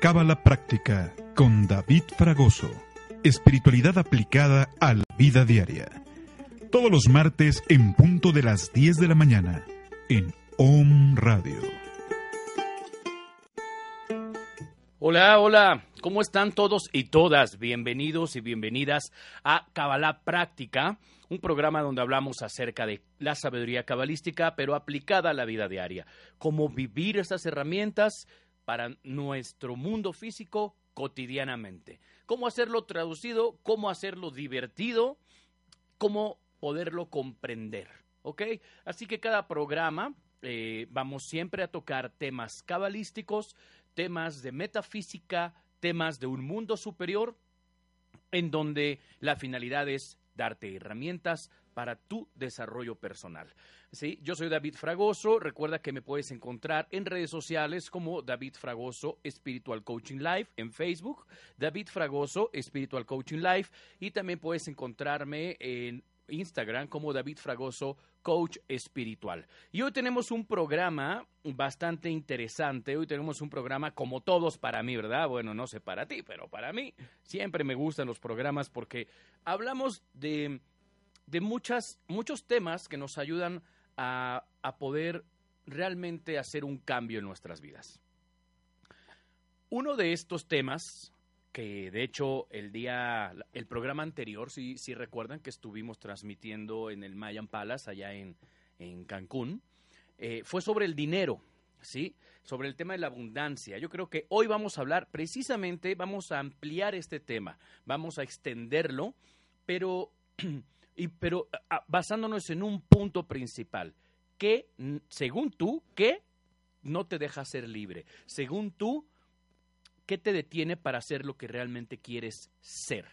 Cábala Práctica con David Fragoso. Espiritualidad aplicada a la vida diaria. Todos los martes en punto de las 10 de la mañana en Om Radio. Hola, hola, ¿cómo están todos y todas? Bienvenidos y bienvenidas a Kabbalah Práctica, un programa donde hablamos acerca de la sabiduría cabalística, pero aplicada a la vida diaria. Cómo vivir esas herramientas para nuestro mundo físico cotidianamente. Cómo hacerlo traducido, cómo hacerlo divertido, cómo poderlo comprender. ¿Ok? Así que cada programa eh, vamos siempre a tocar temas cabalísticos, temas de metafísica, temas de un mundo superior, en donde la finalidad es darte herramientas para tu desarrollo personal. ¿Sí? Yo soy David Fragoso. Recuerda que me puedes encontrar en redes sociales como David Fragoso Spiritual Coaching Live en Facebook, David Fragoso Spiritual Coaching Live y también puedes encontrarme en Instagram como David Fragoso Coach Espiritual. Y hoy tenemos un programa bastante interesante. Hoy tenemos un programa como todos para mí, ¿verdad? Bueno, no sé para ti, pero para mí siempre me gustan los programas porque hablamos de, de muchas, muchos temas que nos ayudan a, a poder realmente hacer un cambio en nuestras vidas. Uno de estos temas que de hecho el día, el programa anterior, si, si recuerdan que estuvimos transmitiendo en el Mayan Palace allá en, en Cancún, eh, fue sobre el dinero, ¿sí? Sobre el tema de la abundancia. Yo creo que hoy vamos a hablar precisamente, vamos a ampliar este tema, vamos a extenderlo, pero, y, pero basándonos en un punto principal, que según tú, que no te deja ser libre, según tú, ¿Qué te detiene para ser lo que realmente quieres ser?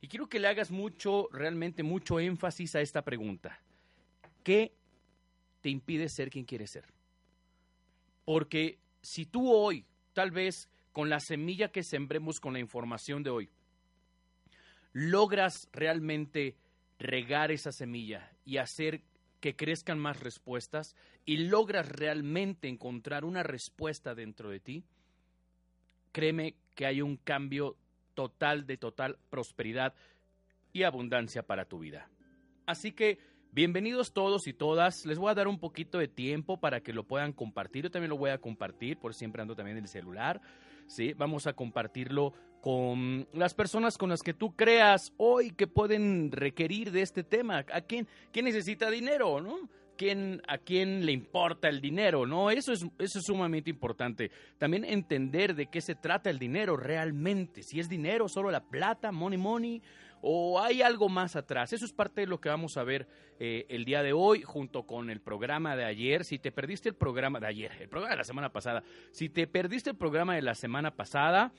Y quiero que le hagas mucho, realmente mucho énfasis a esta pregunta. ¿Qué te impide ser quien quieres ser? Porque si tú hoy, tal vez con la semilla que sembremos con la información de hoy, logras realmente regar esa semilla y hacer que crezcan más respuestas y logras realmente encontrar una respuesta dentro de ti, créeme que hay un cambio total de total prosperidad y abundancia para tu vida. Así que bienvenidos todos y todas. Les voy a dar un poquito de tiempo para que lo puedan compartir. Yo también lo voy a compartir, por siempre ando también en el celular. ¿Sí? Vamos a compartirlo con las personas con las que tú creas hoy que pueden requerir de este tema. ¿A quién, quién necesita dinero, no? quién, a quién le importa el dinero, ¿no? Eso es, eso es sumamente importante. También entender de qué se trata el dinero realmente. Si es dinero, solo la plata, money, money, o hay algo más atrás. Eso es parte de lo que vamos a ver eh, el día de hoy junto con el programa de ayer. Si te perdiste el programa de ayer, el programa de la semana pasada, si te perdiste el programa de la semana pasada,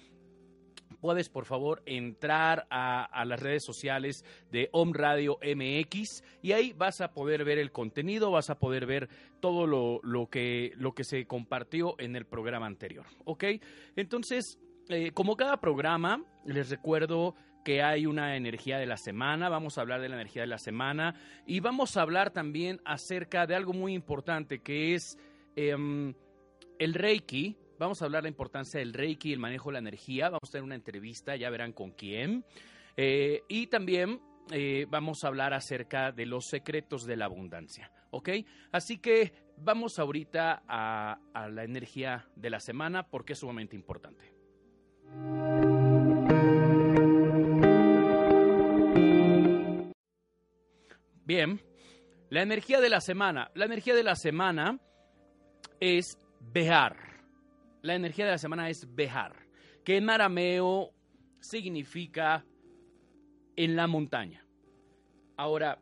puedes por favor entrar a, las redes sociales de Om Radio MX y ahí vas a poder ver el contenido, vas a poder ver todo lo, que, lo que se compartió en el programa anterior. ¿Ok? Entonces, eh, como cada programa, les recuerdo que hay una energía de la semana, vamos a hablar de la energía de la semana y vamos a hablar también acerca de algo muy importante que es em, el Reiki, Vamos a hablar de la importancia del Reiki y el manejo de la energía. Vamos a tener una entrevista, ya verán con quién. Eh, y también eh, vamos a hablar acerca de los secretos de la abundancia. ¿Ok? Así que vamos ahorita a, a la energía de la semana porque es sumamente importante. Bien, la energía de la semana. La energía de la semana es Behar la energía de la semana es Behar, que en arameo significa en la montaña. Ahora,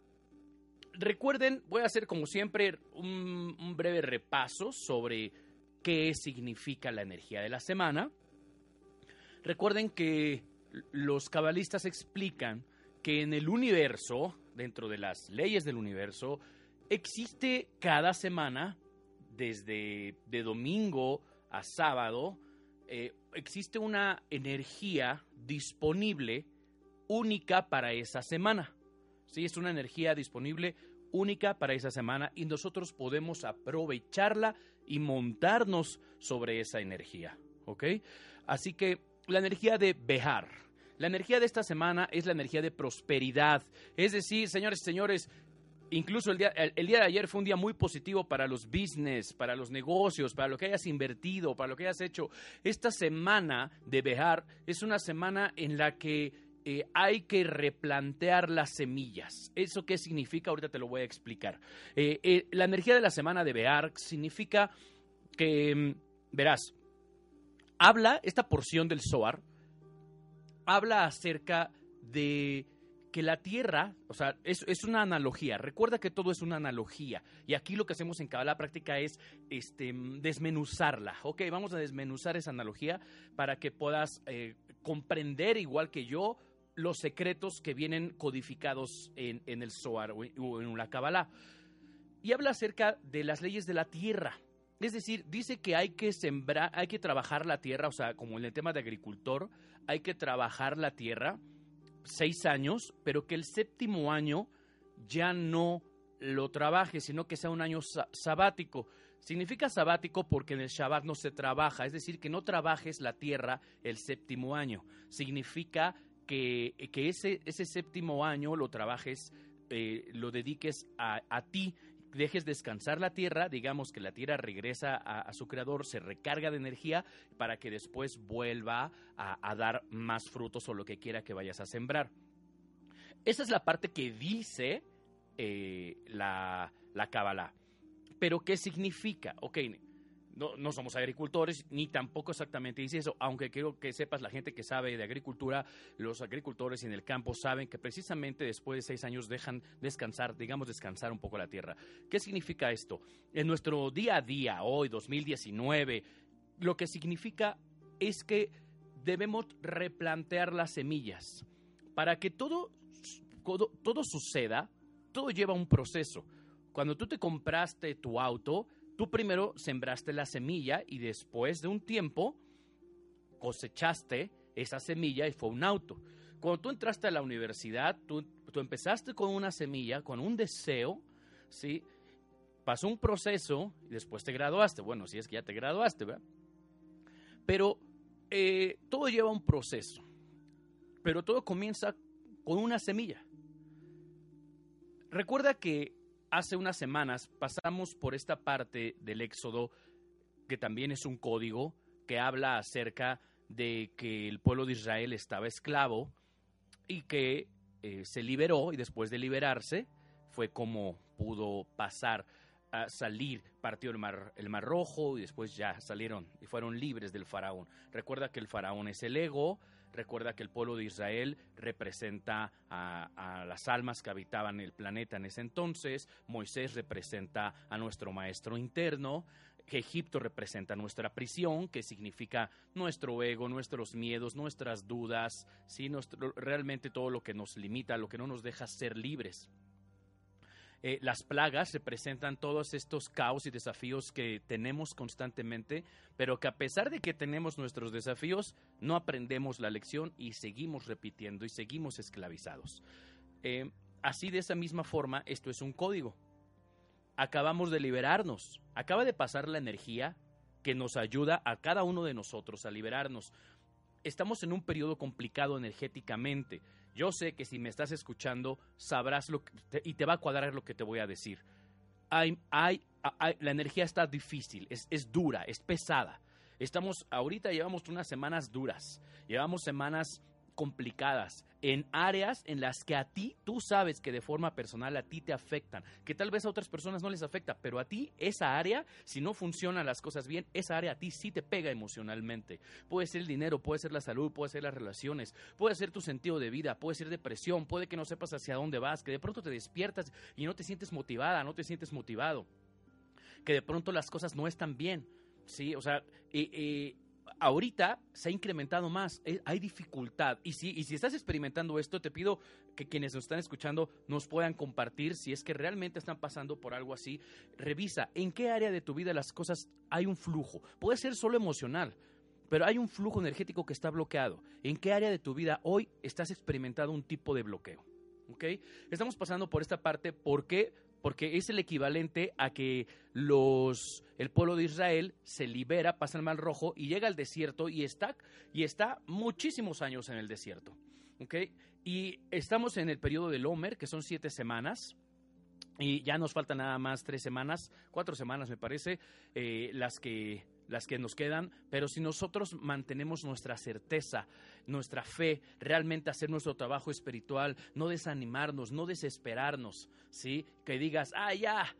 recuerden, voy a hacer como siempre un breve repaso sobre qué significa la energía de la semana. Recuerden que los cabalistas explican que en el universo, dentro de las leyes del universo, existe cada semana, desde de domingo a sábado, eh, existe una energía disponible única para esa semana. Sí, es una energía disponible única para esa semana y nosotros podemos aprovecharla y montarnos sobre esa energía. ¿ok? Así que la energía de Behar, la energía de esta semana es la energía de prosperidad. Es decir, señores y señores, incluso el día, el, día, de ayer fue un día muy positivo para los business, para los negocios, para lo que hayas invertido, para lo que hayas hecho. Esta semana de Behar es una semana en la que eh, hay que replantear las semillas. ¿Eso qué significa? Ahorita te lo voy a explicar. Eh, eh, la energía de la semana de Behar significa que, mm, verás, habla, esta porción del Zohar, habla acerca de que la Tierra, o sea, es, es, una analogía. Recuerda que todo es una analogía. Y aquí lo que hacemos en Kabbalah práctica es este, desmenuzarla. Ok, vamos a desmenuzar esa analogía para que puedas eh, comprender, igual que yo, los secretos que vienen codificados en, en el Zohar o en la Kabbalah. Y habla acerca de las leyes de la Tierra. Es decir, dice que hay que sembrar, hay que trabajar la tierra, o sea, como en el tema de agricultor, hay que trabajar la tierra seis años, pero que el séptimo año ya no lo trabaje, sino que sea un año sabático. Significa sabático porque en el Shabbat no se trabaja, es decir, que no trabajes la tierra el séptimo año. Significa que, que ese, ese séptimo año lo trabajes, eh, lo dediques a, a ti dejes descansar la tierra, digamos que la tierra regresa a, su creador, se recarga de energía para que después vuelva a, dar más frutos o lo que quiera que vayas a sembrar. Esa es la parte que dice eh, la, la Kabbalah. Pero, ¿qué significa? Ok, no, no, somos agricultores, ni tampoco exactamente dice eso, aunque quiero que sepas, la gente que sabe de agricultura, los agricultores en el campo saben que precisamente después de seis años dejan descansar, digamos descansar un poco la tierra. ¿Qué significa esto? En nuestro día a día, hoy, 2019, lo que significa es que debemos replantear las semillas. Para que todo, todo suceda, todo lleva un proceso. Cuando tú te compraste tu auto, Tú primero sembraste la semilla y después de un tiempo cosechaste esa semilla y fue un auto. Cuando tú entraste a la universidad, tú, empezaste con una semilla, con un deseo, ¿sí? Pasó un proceso y después te graduaste. Bueno, si es que ya te graduaste, ¿verdad? Pero eh, todo lleva un proceso. Pero todo comienza con una semilla. Recuerda que hace unas semanas pasamos por esta parte del Éxodo, que también es un código que habla acerca de que el pueblo de Israel estaba esclavo y que eh, se liberó y después de liberarse fue como pudo pasar a salir, partió el mar, el mar rojo y después ya salieron y fueron libres del faraón. Recuerda que el faraón es el ego, Recuerda que el pueblo de Israel representa a, las almas que habitaban el planeta en ese entonces, Moisés representa a nuestro maestro interno, Egipto representa nuestra prisión, que significa nuestro ego, nuestros miedos, nuestras dudas, ¿sí? realmente todo lo que nos limita, lo que no nos deja ser libres. Eh, las plagas representan todos estos caos y desafíos que tenemos constantemente, pero que a pesar de que tenemos nuestros desafíos, no aprendemos la lección y seguimos repitiendo y seguimos esclavizados. Eh, así de esa misma forma, esto es un código. Acabamos de liberarnos, acaba de pasar la energía que nos ayuda a cada uno de nosotros a liberarnos. Estamos en un periodo complicado energéticamente. Yo sé que si me estás escuchando, sabrás lo que y te va a cuadrar lo que te voy a decir. Hay, hay, la energía está difícil, es, es dura, es pesada. Estamos, ahorita llevamos unas semanas duras, llevamos semanas complicadas, en áreas en las que a ti tú sabes que de forma personal a ti te afectan, que tal vez a otras personas no les afecta, pero a ti esa área, si no funcionan las cosas bien, esa área a ti sí te pega emocionalmente. Puede ser el dinero, puede ser la salud, puede ser las relaciones, puede ser tu sentido de vida, puede ser depresión, puede que no sepas hacia dónde vas, que de pronto te despiertas y no te sientes motivada, no te sientes motivado, que de pronto las cosas no están bien. Sí, o sea, y ahorita se ha incrementado más, eh, hay dificultad. Y si, y si estás experimentando esto, te pido que quienes nos están escuchando nos puedan compartir si es que realmente están pasando por algo así. Revisa en qué área de tu vida las cosas hay un flujo. Puede ser solo emocional, pero hay un flujo energético que está bloqueado. ¿En qué área de tu vida hoy estás experimentando un tipo de bloqueo? ¿Ok? Estamos pasando por esta parte, ¿por qué? Porque es el equivalente a que los el pueblo de Israel se libera, pasa el Mar Rojo y llega al desierto y está y está muchísimos años en el desierto. Y estamos en el periodo del Homer, que son siete semanas. Y ya nos faltan nada más tres semanas, cuatro semanas me parece, eh, las que las que nos quedan, pero si nosotros mantenemos nuestra certeza, nuestra fe, realmente hacer nuestro trabajo espiritual, no desanimarnos, no desesperarnos, ¿sí? Que digas, ah, ya,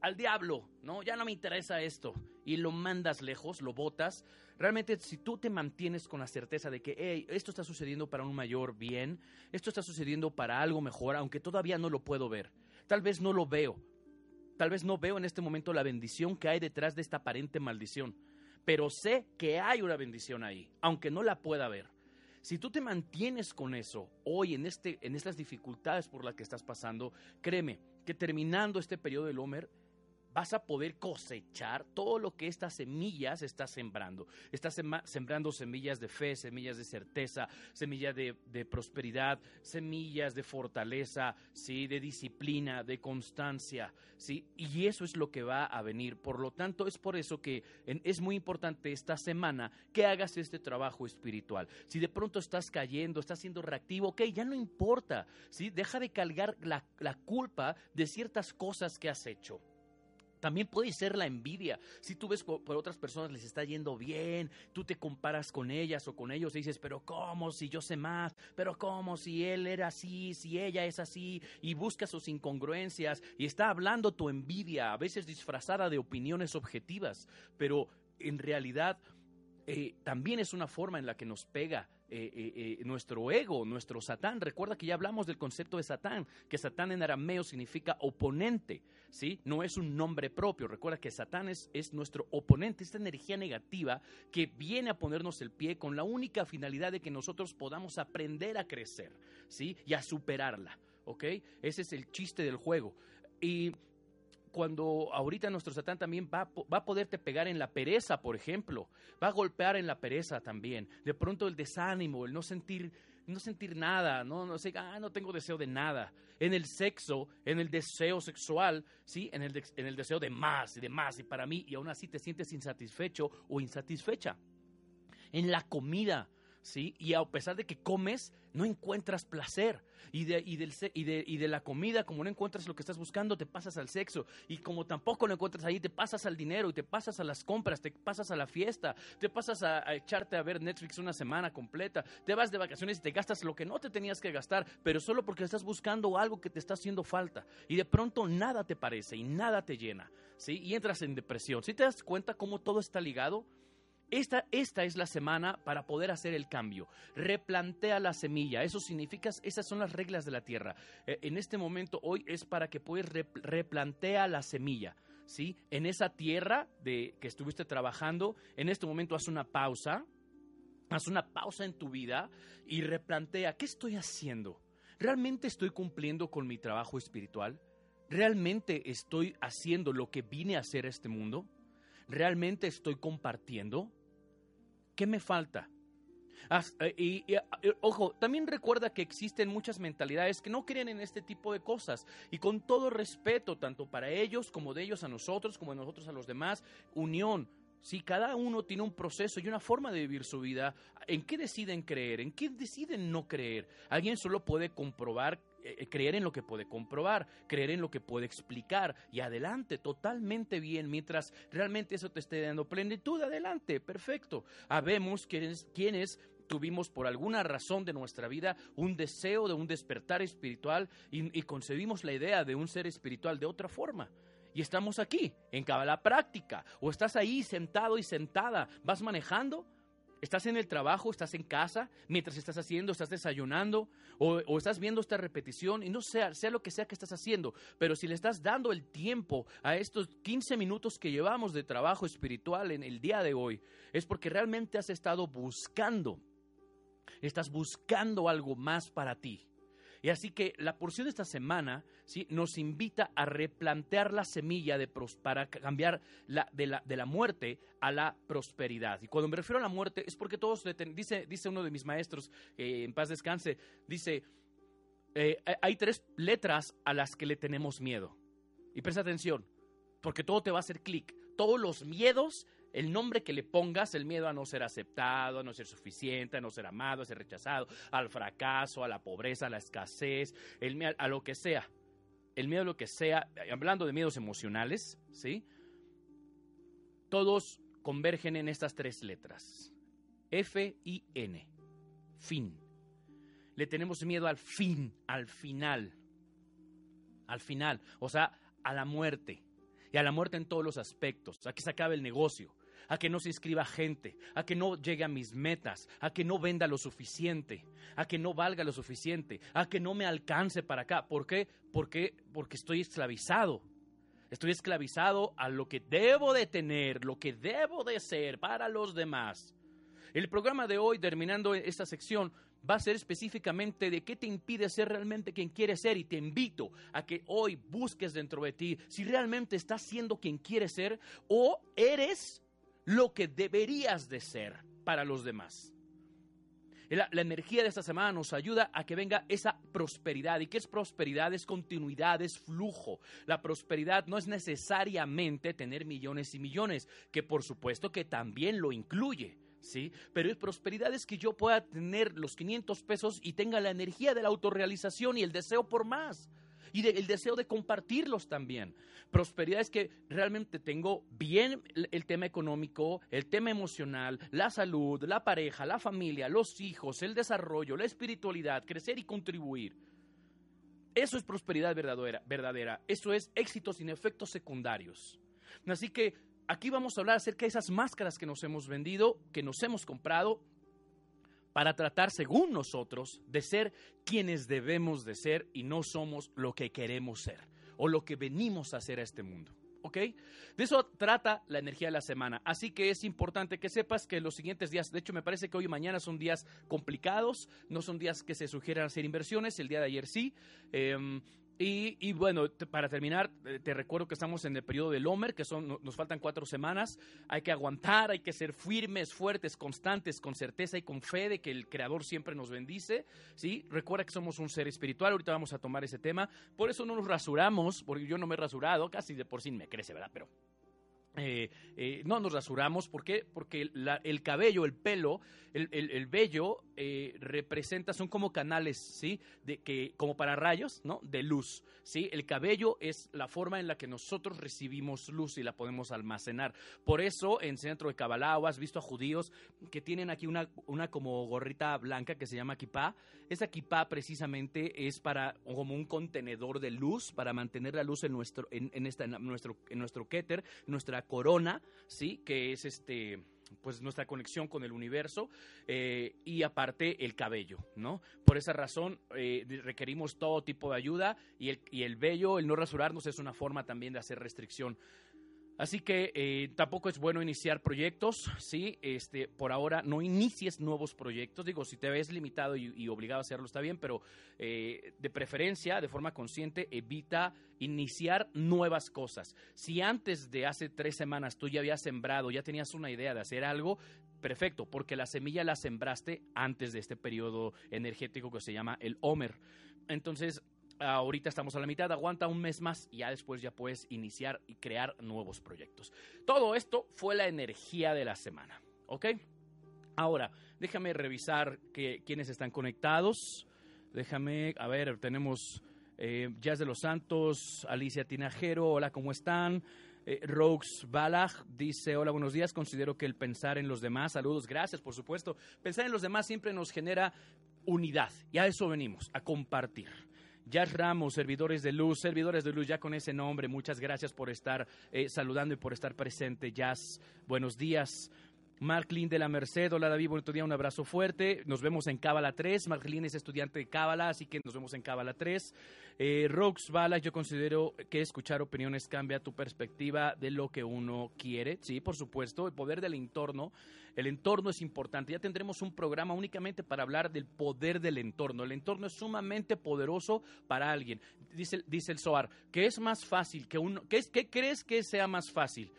al diablo, ¿no? Ya no me interesa esto. Y lo mandas lejos, lo botas. Realmente, si tú te mantienes con la certeza de que, hey, esto está sucediendo para un mayor bien, esto está sucediendo para algo mejor, aunque todavía no lo puedo ver. Tal vez no lo veo. Tal vez no veo en este momento la bendición que hay detrás de esta aparente maldición. Pero sé que hay una bendición ahí, aunque no la pueda ver. Si tú te mantienes con eso hoy en, este, en estas dificultades por las que estás pasando, créeme que terminando este periodo del Homer, vas a poder cosechar todo lo que estas semillas estás sembrando. Estás sembrando semillas de fe, semillas de certeza, semillas de, prosperidad, semillas de fortaleza, ¿sí? de disciplina, de constancia. ¿sí? Y eso es lo que va a venir. Por lo tanto, es por eso que es muy importante esta semana que hagas este trabajo espiritual. Si de pronto estás cayendo, estás siendo reactivo, ok, ya no importa. ¿sí? Deja de cargar la, la culpa de ciertas cosas que has hecho. También puede ser la envidia. Si tú ves por otras personas les está yendo bien, tú te comparas con ellas o con ellos y dices, pero ¿cómo si yo sé más? Pero ¿cómo si él era así, si ella es así? Y busca sus incongruencias y está hablando tu envidia, a veces disfrazada de opiniones objetivas, pero en realidad eh, también es una forma en la que nos pega eh, eh, nuestro ego, nuestro Satán. Recuerda que ya hablamos del concepto de Satán, que Satán en arameo significa oponente, ¿sí? No es un nombre propio. Recuerda que Satán es, es nuestro oponente, esta energía negativa que viene a ponernos el pie con la única finalidad de que nosotros podamos aprender a crecer, ¿sí? Y a superarla, ¿ok? Ese es el chiste del juego. Y cuando ahorita nuestro Satán también va, va, a poderte pegar en la pereza, por ejemplo, va a golpear en la pereza también. De pronto el desánimo, el no sentir, no sentir nada, no, no sé, ah, no tengo deseo de nada. En el sexo, en el deseo sexual, sí, en el, en el deseo de más y de más y para mí y aún así te sientes insatisfecho o insatisfecha. En la comida, ¿sí? Y a pesar de que comes, no encuentras placer. Y de, y, del, y, de, y de la comida, como no encuentras lo que estás buscando, te pasas al sexo. Y como tampoco lo encuentras ahí, te pasas al dinero y te pasas a las compras, te pasas a la fiesta, te pasas a, echarte a ver Netflix una semana completa, te vas de vacaciones y te gastas lo que no te tenías que gastar, pero solo porque estás buscando algo que te está haciendo falta. Y de pronto nada te parece y nada te llena, ¿sí? Y entras en depresión. ¿Sí te das cuenta cómo todo está ligado? Esta, esta, es la semana para poder hacer el cambio. Replantea la semilla. Eso significa, esas son las reglas de la tierra. Eh, en este momento, hoy es para que puedas replantea la semilla. ¿sí? En esa tierra de que estuviste trabajando, en este momento haz una pausa. Haz una pausa en tu vida y replantea, ¿qué estoy haciendo? ¿Realmente estoy cumpliendo con mi trabajo espiritual? ¿Realmente estoy haciendo lo que vine a hacer a este mundo? ¿Realmente estoy compartiendo? ¿Qué me falta? Eh, y, eh, ojo, también recuerda que existen muchas mentalidades que no creen en este tipo de cosas. Y con todo respeto, tanto para ellos como de ellos a nosotros, como de nosotros a los demás, unión. Si cada uno tiene un proceso y una forma de vivir su vida, ¿en qué deciden creer? ¿En qué deciden no creer? Alguien solo puede comprobar eh, eh, creer en lo que puede comprobar, creer en lo que puede explicar. Y adelante, totalmente bien, mientras realmente eso te esté dando plenitud, adelante, perfecto. Habemos quienes, tuvimos por alguna razón de nuestra vida un deseo de un despertar espiritual y, concebimos la idea de un ser espiritual de otra forma. Y estamos aquí, en la práctica, o estás ahí sentado y sentada, vas manejando Estás en el trabajo, estás en casa, mientras estás haciendo, estás desayunando o, estás viendo esta repetición y no sea, sea lo que sea que estás haciendo, pero si le estás dando el tiempo a estos 15 minutos que llevamos de trabajo espiritual en el día de hoy, es porque realmente has estado buscando, estás buscando algo más para ti. Y así que la porción de esta semana ¿sí? nos invita a replantear la semilla de para cambiar la, de, la, de, la, muerte a la prosperidad. Y cuando me refiero a la muerte es porque todos, dice, dice uno de mis maestros, eh, en paz descanse, dice, eh, hay tres letras a las que le tenemos miedo. Y presta atención, porque todo te va a hacer clic. Todos los miedos, el nombre que le pongas, el miedo a no ser aceptado, a no ser suficiente, a no ser amado, a ser rechazado, al fracaso, a la pobreza, a la escasez, el a lo que sea. El miedo a lo que sea, hablando de miedos emocionales, ¿sí? Todos convergen en estas tres letras. F I N. Fin. Le tenemos miedo al fin, al final. Al final, o sea, a la muerte. Y a la muerte en todos los aspectos, a que se acabe el negocio, a que no se inscriba gente, a que no llegue a mis metas, a que no venda lo suficiente, a que no valga lo suficiente, a que no me alcance para acá. ¿Por qué? Porque, porque estoy esclavizado. Estoy esclavizado a lo que debo de tener, lo que debo de ser para los demás. El programa de hoy, terminando esta sección, va a ser específicamente de qué te impide ser realmente quien quieres ser y te invito a que hoy busques dentro de ti si realmente estás siendo quien quieres ser o eres lo que deberías de ser para los demás. La, energía de esta semana nos ayuda a que venga esa prosperidad. ¿Y qué es prosperidad? Es continuidad, es flujo. La prosperidad no es necesariamente tener millones y millones, que por supuesto que también lo incluye. ¿sí? Pero prosperidad es que yo pueda tener los 500 pesos y tenga la energía de la autorrealización y el deseo por más. Y el deseo de compartirlos también. Prosperidad es que realmente tengo bien el, tema económico, el tema emocional, la salud, la pareja, la familia, los hijos, el desarrollo, la espiritualidad, crecer y contribuir. Eso es prosperidad verdadera, verdadera. Eso es éxito sin efectos secundarios. Así que aquí vamos a hablar acerca de esas máscaras que nos hemos vendido, que nos hemos comprado, para tratar, según nosotros, de ser quienes debemos de ser y no somos lo que queremos ser o lo que venimos a hacer a este mundo. ¿Ok? De eso trata la energía de la semana. Así que es importante que sepas que los siguientes días, de hecho me parece que hoy y mañana son días complicados, no son días que se sugieran hacer inversiones, el día de ayer sí. Eh, y, y, bueno, para terminar, te recuerdo que estamos en el periodo del Homer, que son, nos faltan cuatro semanas. Hay que aguantar, hay que ser firmes, fuertes, constantes, con certeza y con fe de que el Creador siempre nos bendice. ¿sí? Recuerda que somos un ser espiritual, ahorita vamos a tomar ese tema. Por eso no nos rasuramos, porque yo no me he rasurado, casi de por sí me crece, ¿verdad? Pero eh, eh, no nos rasuramos, ¿por qué? Porque el cabello, el pelo, el, el, el vello eh, representa, son como canales, ¿sí? De que, como para rayos, ¿no? De luz, ¿sí? El cabello es la forma en la que nosotros recibimos luz y la podemos almacenar. Por eso, en centro de Kabbalah, has visto a judíos que tienen aquí una, una como gorrita blanca que se llama kipá. Esa kipá precisamente es para, como un contenedor de luz, para mantener la luz en nuestro, en, esta, en nuestro, en nuestro keter, nuestra corona, ¿sí? Que es este pues nuestra conexión con el universo eh, y aparte el cabello, ¿no? Por esa razón eh, requerimos todo tipo de ayuda y el, y el vello, el no rasurarnos es una forma también de hacer restricción. Así que eh, tampoco es bueno iniciar proyectos, ¿sí? Este, por ahora no inicies nuevos proyectos. Digo, si te ves limitado y, obligado a hacerlo está bien, pero eh, de preferencia, de forma consciente, evita iniciar nuevas cosas. Si antes de hace tres semanas tú ya habías sembrado, ya tenías una idea de hacer algo, perfecto, porque la semilla la sembraste antes de este periodo energético que se llama el Homer. Entonces, ahorita estamos a la mitad, aguanta un mes más y ya después ya puedes iniciar y crear nuevos proyectos. Todo esto fue la energía de la semana, ¿ok? Ahora, déjame revisar que, quiénes están conectados. Déjame, a ver, tenemos eh, Jazz de los Santos, Alicia Tinajero, hola, ¿cómo están? Eh, Rox dice, hola, buenos días, considero que el pensar en los demás, saludos, gracias, por supuesto, pensar en los demás siempre nos genera unidad y a eso venimos, a compartir. Jazz Ramos, servidores de luz, servidores de luz, ya con ese nombre, muchas gracias por estar eh, saludando y por estar presente. Jazz, buenos días. Marklin de la Merced, hola David, buen día, un abrazo fuerte. Nos vemos en Cábala 3. Marklin es estudiante de Cábala, así que nos vemos en Cábala 3. Eh, Rox Bala, yo considero que escuchar opiniones cambia tu perspectiva de lo que uno quiere. Sí, por supuesto, el poder del entorno. El entorno es importante. Ya tendremos un programa únicamente para hablar del poder del entorno. El entorno es sumamente poderoso para alguien. Dice, dice el Soar, que es más fácil que uno. ¿qué, ¿Qué crees que sea más fácil?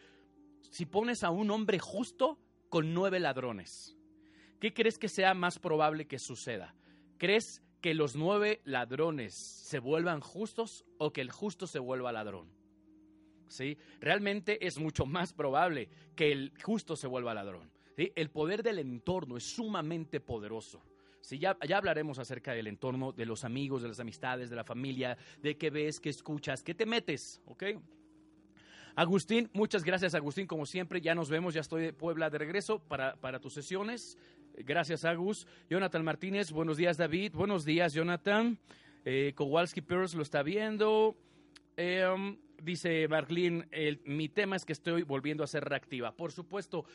Si pones a un hombre justo con nueve ladrones. ¿Qué crees que sea más probable que suceda? ¿Crees que los nueve ladrones se vuelvan justos o que el justo se vuelva ladrón? ¿sí? Realmente es mucho más probable que el justo se vuelva ladrón. El poder del entorno es sumamente poderoso. Sí, ya, ya hablaremos acerca del entorno, de los amigos, de las amistades, de la familia, de qué ves, qué escuchas, qué te metes, ¿ok? Agustín, muchas gracias Agustín, como siempre, ya nos vemos, ya estoy de Puebla de regreso para, para tus sesiones. Gracias Agus. Jonathan Martínez, buenos días David, buenos días Jonathan. Eh, Kowalski Pierce lo está viendo. Em, dice Marlene, mi tema es que estoy volviendo a ser reactiva. Por supuesto,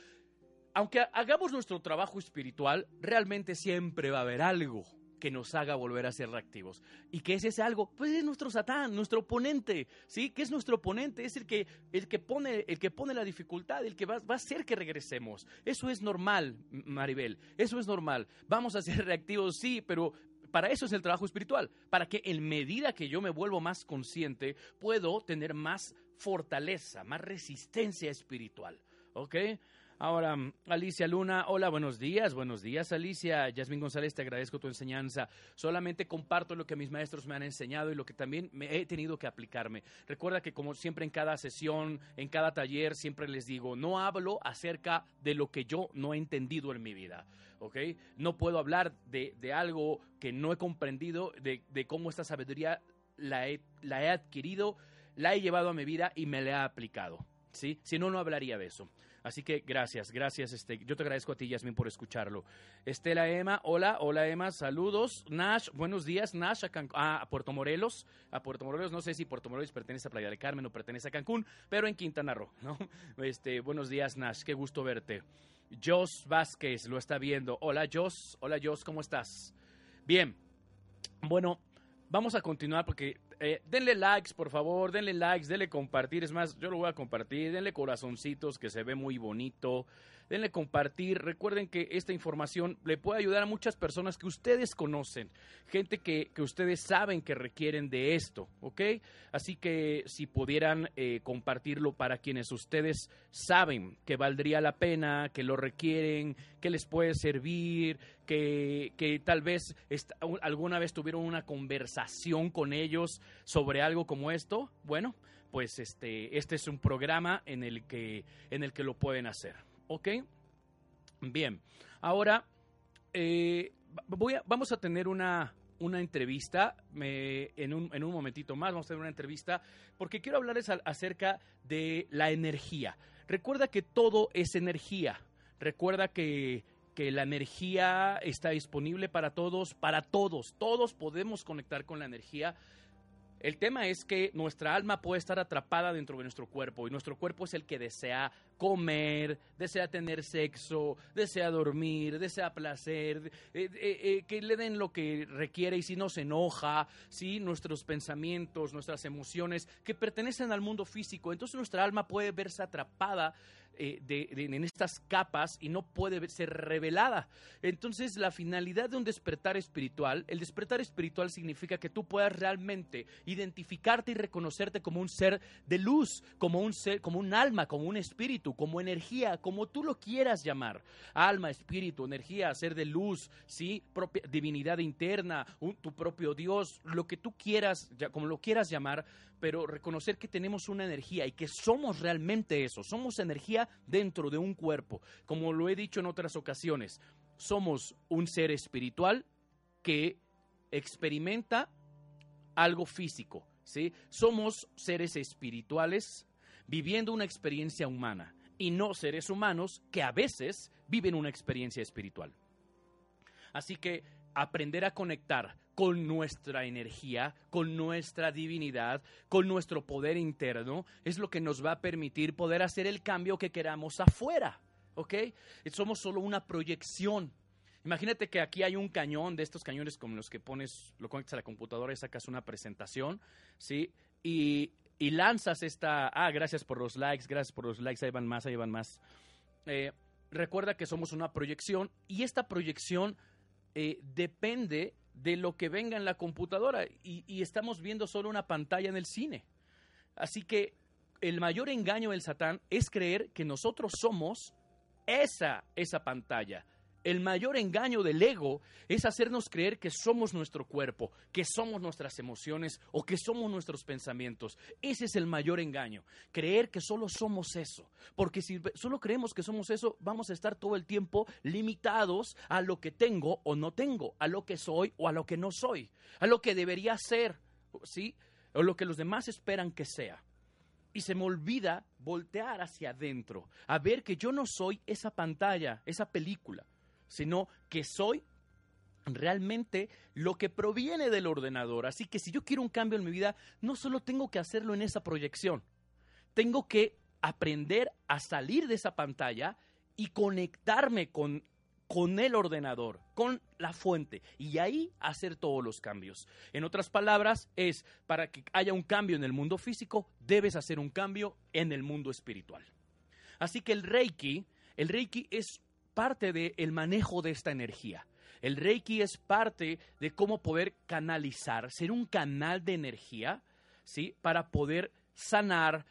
aunque hagamos nuestro trabajo espiritual, realmente siempre va a haber algo que nos haga volver a ser reactivos. ¿Y qué es ese algo? Pues es nuestro Satán, nuestro oponente, ¿sí? ¿Qué es nuestro oponente? Es el que, el que, pone, el que pone la dificultad, el que va, va a hacer que regresemos. Eso es normal, Maribel, eso es normal. Vamos a ser reactivos, sí, pero para eso es el trabajo espiritual, para que en medida que yo me vuelvo más consciente, puedo tener más fortaleza, más resistencia espiritual. ¿Ok? Ahora, Alicia Luna, hola, buenos días, buenos días, Alicia. Yasmín González, te agradezco tu enseñanza. Solamente comparto lo que mis maestros me han enseñado y lo que también me he tenido que aplicarme. Recuerda que como siempre en cada sesión, en cada taller, siempre les digo, no hablo acerca de lo que yo no he entendido en mi vida, ¿ok? No puedo hablar de, algo que no he comprendido, de, cómo esta sabiduría la he, la he adquirido, la he llevado a mi vida y me la he aplicado. ¿Sí? Si no, no hablaría de eso. Así que gracias, gracias. Este, yo te agradezco a ti, Yasmin, por escucharlo. Estela Emma, hola, hola Emma, saludos. Nash, buenos días, Nash, a, ah, a Puerto Morelos. A Puerto Morelos, no sé si Puerto Morelos pertenece a Playa del Carmen o pertenece a Cancún, pero en Quintana Roo, ¿no? Este, buenos días, Nash, qué gusto verte. Jos Vázquez lo está viendo. Hola, Jos, hola, Jos, ¿cómo estás? Bien, bueno, vamos a continuar porque eh, denle likes, por favor, denle likes, denle compartir. Es más, yo lo voy a compartir. Denle corazoncitos, que se ve muy bonito. Denle compartir. Recuerden que esta información le puede ayudar a muchas personas que ustedes conocen. Gente que, que ustedes saben que requieren de esto, ¿ok? Así que si pudieran eh, compartirlo para quienes ustedes saben que valdría la pena, que lo requieren, que les puede servir, que, que tal vez alguna vez tuvieron una conversación con ellos sobre algo como esto, bueno, pues este, este es un programa en el que, en el que lo pueden hacer. ¿Ok? Bien, ahora eh, voy vamos a tener una, una entrevista en, un, en, un, momentito más, vamos a tener una entrevista porque quiero hablarles acerca de la energía. Recuerda que todo es energía. Recuerda que, que la energía está disponible para todos, para todos. Todos podemos conectar con la energía el tema es que nuestra alma puede estar atrapada dentro de nuestro cuerpo y nuestro cuerpo es el que desea comer, desea tener sexo, desea dormir, desea placer, eh, eh, eh, que le den lo que requiere y si no se enoja, si nuestros pensamientos, nuestras emociones que pertenecen al mundo físico, entonces nuestra alma puede verse atrapada en estas capas y no puede ser revelada. Entonces la finalidad de un despertar espiritual, el despertar espiritual significa que tú puedas realmente identificarte y reconocerte como un ser de luz, como un ser, como un alma, como un espíritu, como energía, como tú lo quieras llamar. Alma, espíritu, energía, ser de luz, sí, propia divinidad interna, tu propio Dios, lo que tú quieras, como lo quieras llamar, pero reconocer que tenemos una energía y que somos realmente eso, somos energía dentro de un cuerpo. Como lo he dicho en otras ocasiones, somos un ser espiritual que experimenta algo físico, ¿sí? Somos seres espirituales viviendo una experiencia humana y no seres humanos que a veces viven una experiencia espiritual. Así que aprender a conectar con nuestra energía, con nuestra divinidad, con nuestro poder interno, es lo que nos va a permitir poder hacer el cambio que queramos afuera. ¿Ok? Somos solo una proyección Imagínate que aquí hay un cañón de estos cañones como los que pones, lo conectas a la computadora y sacas una presentación, ¿sí? Y, lanzas esta, ah, gracias por los likes, gracias por los likes, ahí van más, ahí van más. Eh, recuerda que somos una proyección y esta proyección eh, depende de lo que venga en la computadora y, y estamos viendo solo una pantalla en el cine. Así que el mayor engaño del Satán es creer que nosotros somos esa, esa pantalla El mayor engaño del ego es hacernos creer que somos nuestro cuerpo, que somos nuestras emociones o que somos nuestros pensamientos. Ese es el mayor engaño, creer que solo somos eso. Porque si solo creemos que somos eso, vamos a estar todo el tiempo limitados a lo que tengo o no tengo, a lo que soy o a lo que no soy, a lo que debería ser, ¿sí? O lo que los demás esperan que sea y se me olvida voltear hacia adentro, a ver que yo no soy esa pantalla, esa película, sino que soy realmente lo que proviene del ordenador. Así que si yo quiero un cambio en mi vida, no solo tengo que hacerlo en esa proyección, tengo que aprender a salir de esa pantalla y conectarme con con el ordenador, con la fuente, y ahí hacer todos los cambios. En otras palabras, es para que haya un cambio en el mundo físico, debes hacer un cambio en el mundo espiritual. Así que el Reiki, el Reiki es parte del manejo de esta energía. El Reiki es parte de cómo poder canalizar, ser un canal de energía, ¿sí? Para poder sanar,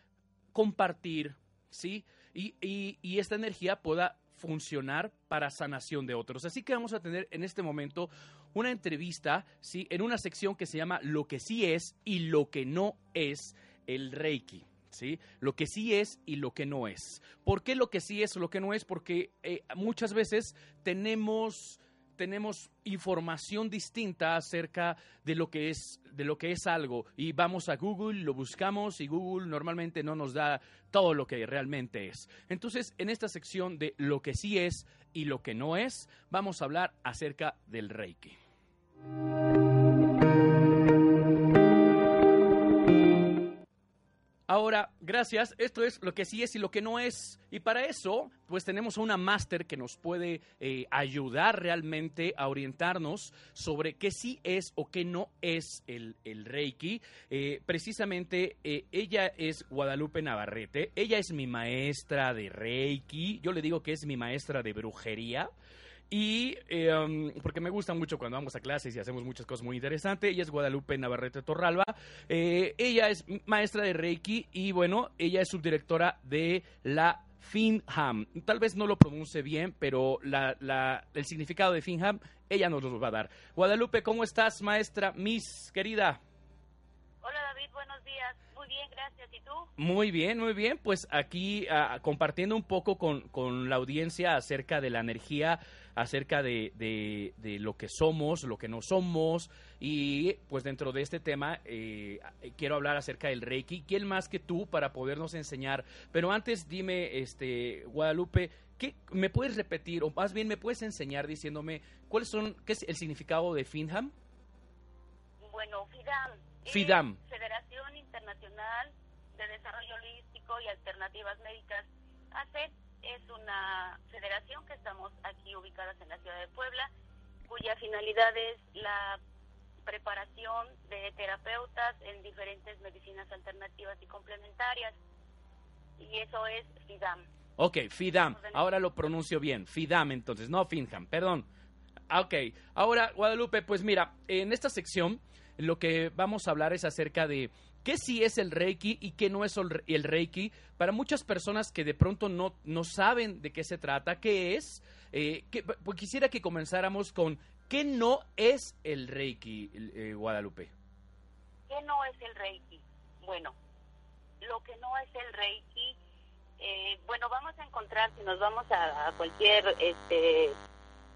compartir, ¿sí? Y, y esta energía pueda funcionar para sanación de otros. Así que vamos a tener en este momento una entrevista, ¿sí? En una sección que se llama Lo que sí es y lo que no es el Reiki. ¿Sí? Lo que sí es y lo que no es. ¿Por qué lo que sí es o lo que no es? Porque eh, muchas veces tenemos tenemos información distinta acerca de lo que es de lo que es algo y vamos a Google, lo buscamos y Google normalmente no nos da todo lo que realmente es. Entonces, en esta sección de lo que sí es y lo que no es, vamos a hablar acerca del Reiki. Ahora, gracias. Esto es lo que sí es y lo que no es. Y para eso, pues tenemos una máster que nos puede eh, ayudar realmente a orientarnos sobre qué sí es o qué no es el, Reiki. Eh, precisamente, eh, ella es Guadalupe Navarrete. Ella es mi maestra de Reiki. Yo le digo que es mi maestra de brujería. Y eh, um, porque me gusta mucho cuando vamos a clases y hacemos muchas cosas muy interesantes. Ella es Guadalupe Navarrete Torralba. Eh, ella es maestra de Reiki y bueno, ella es subdirectora de la Finham. Tal vez no lo pronuncie bien, pero el significado de Finham ella nos lo va a dar. Guadalupe, ¿cómo estás, maestra Miss, querida? Hola David, buenos días. Muy bien, gracias. ¿Y tú? Muy bien, muy bien. Pues aquí ah, compartiendo un poco con, con, la audiencia acerca de la energía acerca de, de, lo que somos, lo que no somos, y pues dentro de este tema eh, quiero hablar acerca del Reiki. ¿Quién más que tú para podernos enseñar? Pero antes dime, este, Guadalupe, ¿qué, ¿me puedes repetir, o más bien me puedes enseñar diciéndome cuáles son, qué es el significado de FINHAM? Bueno, FIDAM. FIDAM. Federación Internacional de Desarrollo Holístico y Alternativas Médicas. hace es una federación que estamos aquí ubicadas en la ciudad de Puebla, cuya finalidad es la preparación de terapeutas en diferentes medicinas alternativas y complementarias. Y eso es FIDAM. Ok, FIDAM. Ahora lo pronuncio bien. FIDAM entonces, no FINHAM, perdón. Ok, ahora Guadalupe, pues mira, en esta sección lo que vamos a hablar es acerca de qué sí es el Reiki y qué no es el Reiki. Para muchas personas que de pronto no, no saben de qué se trata, qué es, eh, pues quisiera que comenzáramos con qué no es el Reiki, eh, Guadalupe. ¿Qué no es el Reiki? Bueno, lo que no es el Reiki, eh, bueno, vamos a encontrar, si nos vamos a, cualquier este,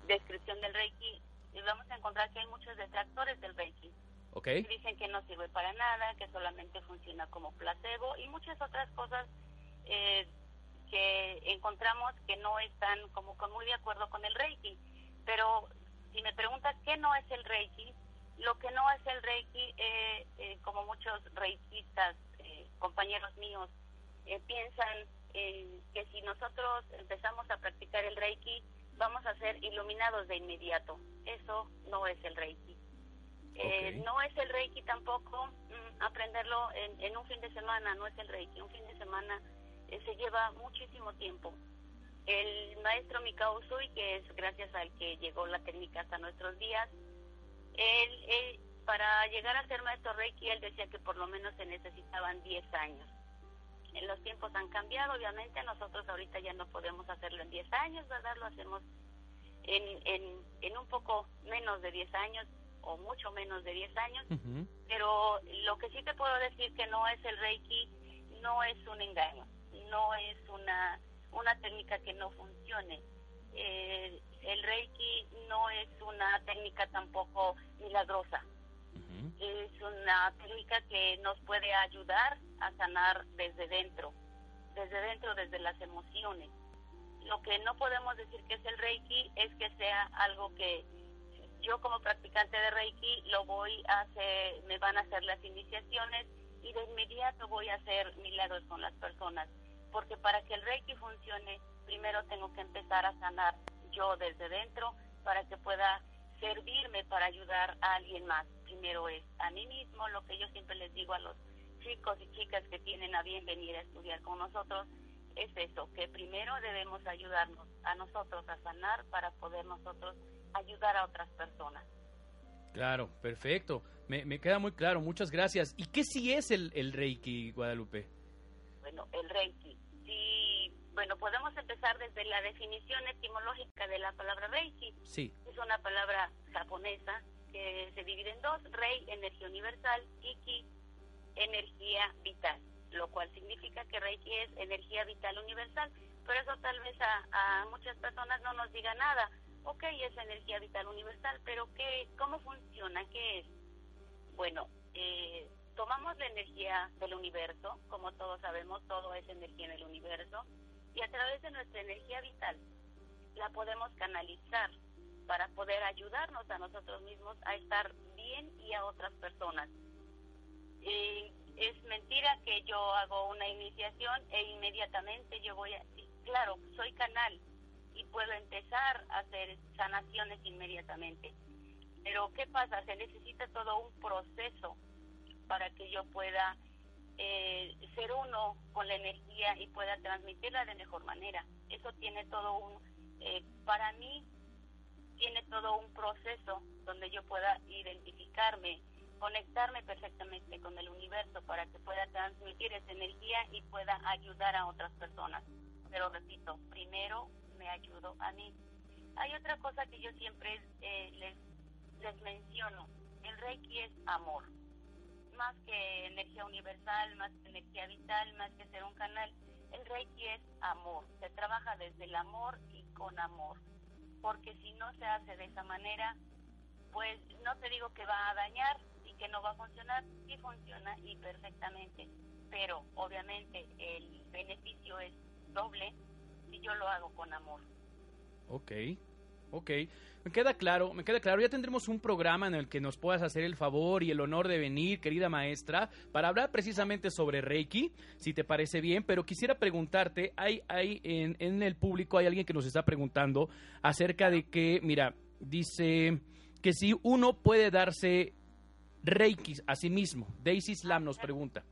descripción del Reiki, vamos a encontrar que hay muchos detractores del Reiki Dicen que no sirve para nada, que solamente funciona como placebo y muchas otras cosas eh, que encontramos que no están como con muy de acuerdo con el Reiki. Pero si me preguntas qué no es el Reiki, lo que no es el Reiki, eh, eh, como muchos reikistas, compañeros míos, piensan que si nosotros empezamos a practicar el Reiki, vamos a ser iluminados de inmediato. Eso no es el Reiki. Eh, no es el Reiki tampoco mm, aprenderlo en, un fin de semana, no es el Reiki. Un fin de semana eh, se lleva muchísimo tiempo. El maestro Mikao Usui, que es gracias al que llegó la técnica hasta nuestros días, él, para llegar a ser maestro Reiki, él decía que por lo menos se necesitaban 10 años. En los tiempos han cambiado, obviamente, nosotros ahorita ya no podemos hacerlo en 10 años, ¿verdad? Lo hacemos en, en, en un poco menos de 10 años o mucho menos de 10 años, pero lo que sí te puedo decir que no es el Reiki, no es un engaño, no es una, una técnica que no funcione. Eh, el Reiki no es una técnica tampoco milagrosa. Es una técnica que nos puede ayudar a sanar desde dentro, desde dentro, desde las emociones. Lo que no podemos decir que es el Reiki es que sea algo que yo como practicante de Reiki lo voy a hacer, me van a hacer las iniciaciones y de inmediato voy a hacer milagros con las personas. Porque para que el Reiki funcione, primero tengo que empezar a sanar yo desde dentro para que pueda servirme para ayudar a alguien más. Primero es a mí mismo, lo que yo siempre les digo a los chicos y chicas que tienen a bien venir a estudiar con nosotros, es eso, que primero debemos ayudarnos a nosotros a sanar para poder nosotros ayudar a otras personas. Claro, perfecto. Me, me queda muy claro. Muchas gracias. ¿Y qué sí es el, el Reiki, Guadalupe? Bueno, el Reiki. Sí, bueno, podemos empezar desde la definición etimológica de la palabra Reiki. Sí. Es una palabra japonesa que se divide en dos. Rei, energía universal, y Ki, energía vital. Lo cual significa que Reiki es energía vital universal. Pero eso tal vez a, a muchas personas no nos diga nada ok, es energía vital universal, pero ¿qué, ¿cómo funciona? ¿Qué es? Bueno, eh, tomamos la energía del universo, como todos sabemos, todo es energía en el universo, y a través de nuestra energía vital la podemos canalizar para poder ayudarnos a nosotros mismos a estar bien y a otras personas. Eh, es mentira que yo hago una iniciación e inmediatamente yo voy a... Claro, soy canal, y puedo empezar a hacer sanaciones inmediatamente. Pero ¿qué pasa? Se necesita todo un proceso para que yo pueda eh, ser uno con la energía y pueda transmitirla de mejor manera. Eso tiene todo un, eh, para mí, tiene todo un proceso donde yo pueda identificarme, conectarme perfectamente con el universo para que pueda transmitir esa energía y pueda ayudar a otras personas. Pero repito, primero me ayudo a mí. Hay otra cosa que yo siempre eh, les, les menciono. El Reiki es amor. Más que energía universal, más que energía vital, más que ser un canal. El Reiki es amor. Se trabaja desde el amor y con amor. Porque si no se hace de esa manera, pues no te digo que va a dañar y que no va a funcionar. Sí funciona y perfectamente. Pero obviamente el beneficio es doble yo lo hago con amor. Ok. Ok, me queda claro, me queda claro. Ya tendremos un programa en el que nos puedas hacer el favor y el honor de venir, querida maestra, para hablar precisamente sobre Reiki, si te parece bien. Pero quisiera preguntarte, hay, hay en, en el público hay alguien que nos está preguntando acerca de que, mira, dice que si uno puede darse Reiki a sí mismo. Daisy Slam nos pregunta.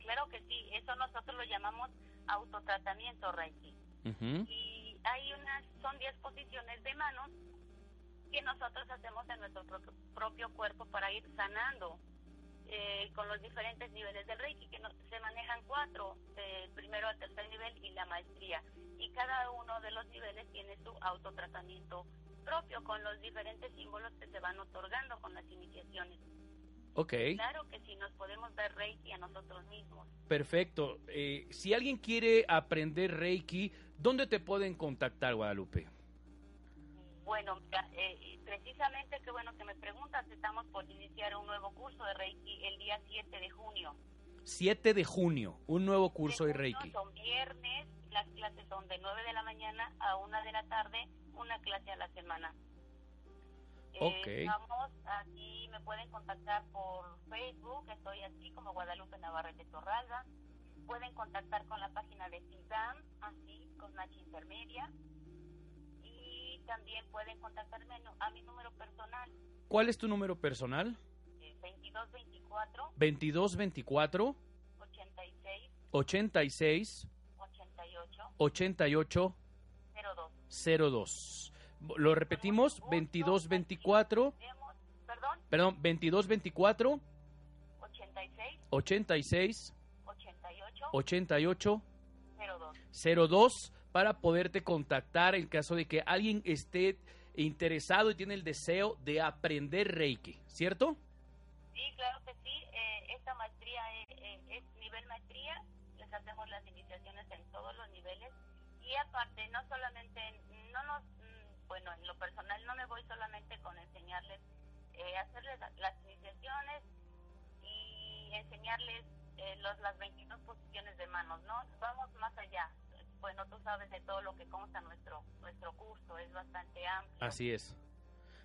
Claro que sí, eso nosotros lo llamamos autotratamiento Reiki. Y hay unas, son 10 posiciones de manos que nosotros hacemos en nuestro propio, cuerpo para ir sanando eh, con los diferentes niveles del Reiki, que se manejan cuatro, del primero al tercer nivel y la maestría. Y cada uno de los niveles tiene su autotratamiento propio con los diferentes símbolos que se van otorgando con las iniciaciones. Ok. Claro que sí, nos podemos dar Reiki a nosotros mismos. Perfecto. Eh, si alguien quiere aprender Reiki, ¿dónde te pueden contactar, Guadalupe? Bueno, eh, precisamente qué bueno que me preguntas, estamos por iniciar un nuevo curso de Reiki el día 7 de junio. 7 de junio, un nuevo curso de, Reiki. Son viernes, las clases son de 9 de la mañana a 1 de la tarde, una clase a la semana. Ok. Eh, vamos aquí, me pueden contactar por Facebook, estoy así como Guadalupe Navarrete Torralba. Pueden contactar con la página de CIDAM, así, con Nachi Intermedia. Y también pueden contactarme a mi número personal. ¿Cuál es tu número personal? 2224. 2224. 86. 86. 88. 88. 02. 02. Lo repetimos, 2224. Perdón. Perdón, 2224. 86. 86. 88. 88. 02. 02 para poderte contactar en caso de que alguien esté interesado y tiene el deseo de aprender Reiki, ¿cierto? Sí, claro que sí. Eh, esta maestría es, es, nivel maestría. Les hacemos las iniciaciones en todos los niveles. Y aparte, no solamente, no nos, mm, bueno, en lo personal no me voy solamente con enseñarles, eh, hacerles las iniciaciones y enseñarles eh, los, las 22 posiciones de manos, ¿no? Vamos más allá. Bueno, tú sabes de todo lo que consta nuestro, nuestro curso, es bastante amplio. Así es.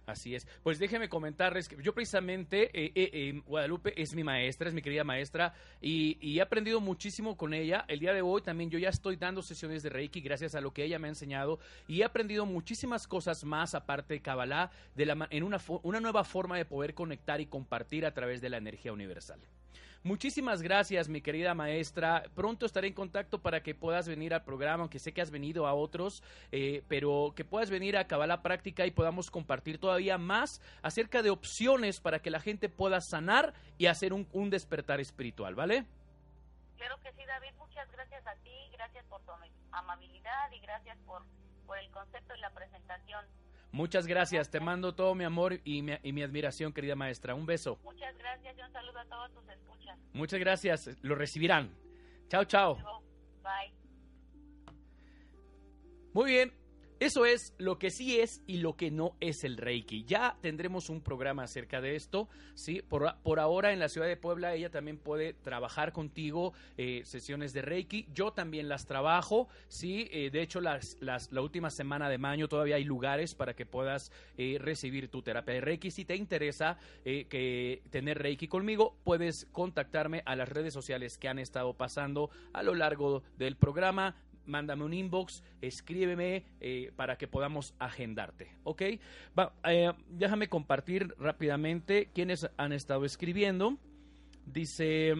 Así es. Pues déjeme comentarles que yo precisamente, eh, eh, Guadalupe es mi maestra, es mi querida maestra, y, he aprendido muchísimo con ella. El día de hoy también yo ya estoy dando sesiones de Reiki gracias a lo que ella me ha enseñado, y he aprendido muchísimas cosas más aparte de Kabbalah, de la, en una, una nueva forma de poder conectar y compartir a través de la energía universal. Muchísimas gracias, mi querida maestra. Pronto estaré en contacto para que puedas venir al programa, aunque sé que has venido a otros, eh, pero que puedas venir a la Práctica y podamos compartir todavía más acerca de opciones para que la gente pueda sanar y hacer un, un despertar espiritual, ¿vale? Claro que sí, David. Muchas gracias a ti, gracias por tu amabilidad y gracias por, por el concepto y la presentación. Muchas gracias, te mando todo mi amor y mi, y mi, admiración, querida maestra. Un beso. Muchas gracias y un saludo a todos tus escuchas. Muchas gracias, lo recibirán. Chao, chao. Bye. Muy bien, eso es lo que sí es y lo que no es el Reiki. Ya tendremos un programa acerca de esto, ¿sí? Por, por ahora en la ciudad de Puebla ella también puede trabajar contigo eh, sesiones de Reiki. Yo también las trabajo, ¿sí? Eh, de hecho, las, las, la última semana de mayo todavía hay lugares para que puedas eh, recibir tu terapia de Reiki. Si te interesa que tener Reiki conmigo, puedes contactarme a las redes sociales que han estado pasando a lo largo del programa mándame un inbox, escríbeme eh, para que podamos agendarte, ¿ok? Eh, déjame compartir rápidamente quiénes han estado escribiendo. Dice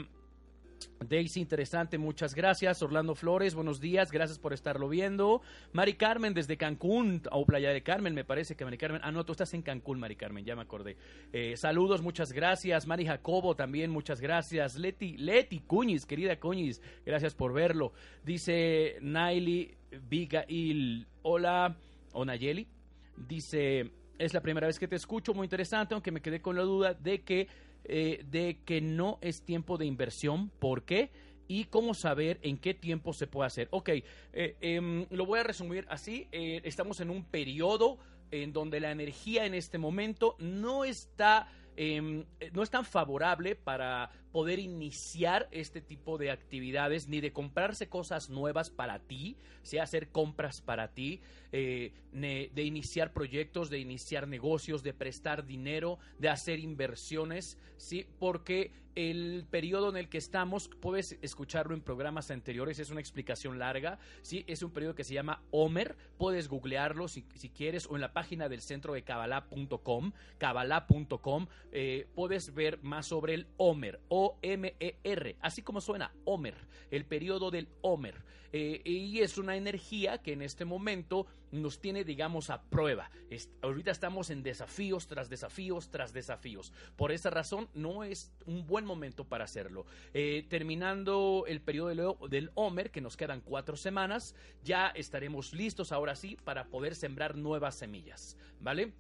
Daisy, interesante, muchas gracias. Orlando Flores, buenos días, gracias por estarlo viendo. Mari Carmen desde Cancún, o Playa de Carmen, me parece que Mari Carmen. Ah, no, tú estás en Cancún, Mari Carmen, ya me acordé. Eh, saludos, muchas gracias. Mari Jacobo también, muchas gracias. Leti, Leti Cuñiz, querida Cuñiz, gracias por verlo. Dice Naili Vigail, hola, Onayeli. Dice, es la primera vez que te escucho, muy interesante, aunque me quedé con la duda de que eh, de que no es tiempo de inversión. ¿Por qué? y cómo saber en qué tiempo se puede hacer. Ok, eh, em, lo voy a resumir así. Eh, estamos en un periodo en donde la energía en este momento no está, em, no es tan favorable para poder iniciar este tipo de actividades ni de comprarse cosas nuevas para ti, sea hacer compras para ti, eh, de iniciar proyectos, de iniciar negocios, de prestar dinero, de hacer inversiones, ¿sí? Porque el periodo en el que estamos, puedes escucharlo en programas anteriores, es una explicación larga, ¿sí? Es un periodo que se llama Homer, puedes googlearlo si, quieres o en la página del centro de Kabbalah.com, Kabbalah.com, eh, puedes ver más sobre el Homer, O-M-E-R, así como suena, Homer, el periodo del Homer. Eh, y es una energía que en este momento nos tiene, digamos, a prueba. ahorita estamos en desafíos tras desafíos tras desafíos. Por esa razón, no es un buen momento para hacerlo. Eh, terminando el periodo del Homer, que nos quedan cuatro semanas, ya estaremos listos ahora sí para poder sembrar nuevas semillas. ¿Vale?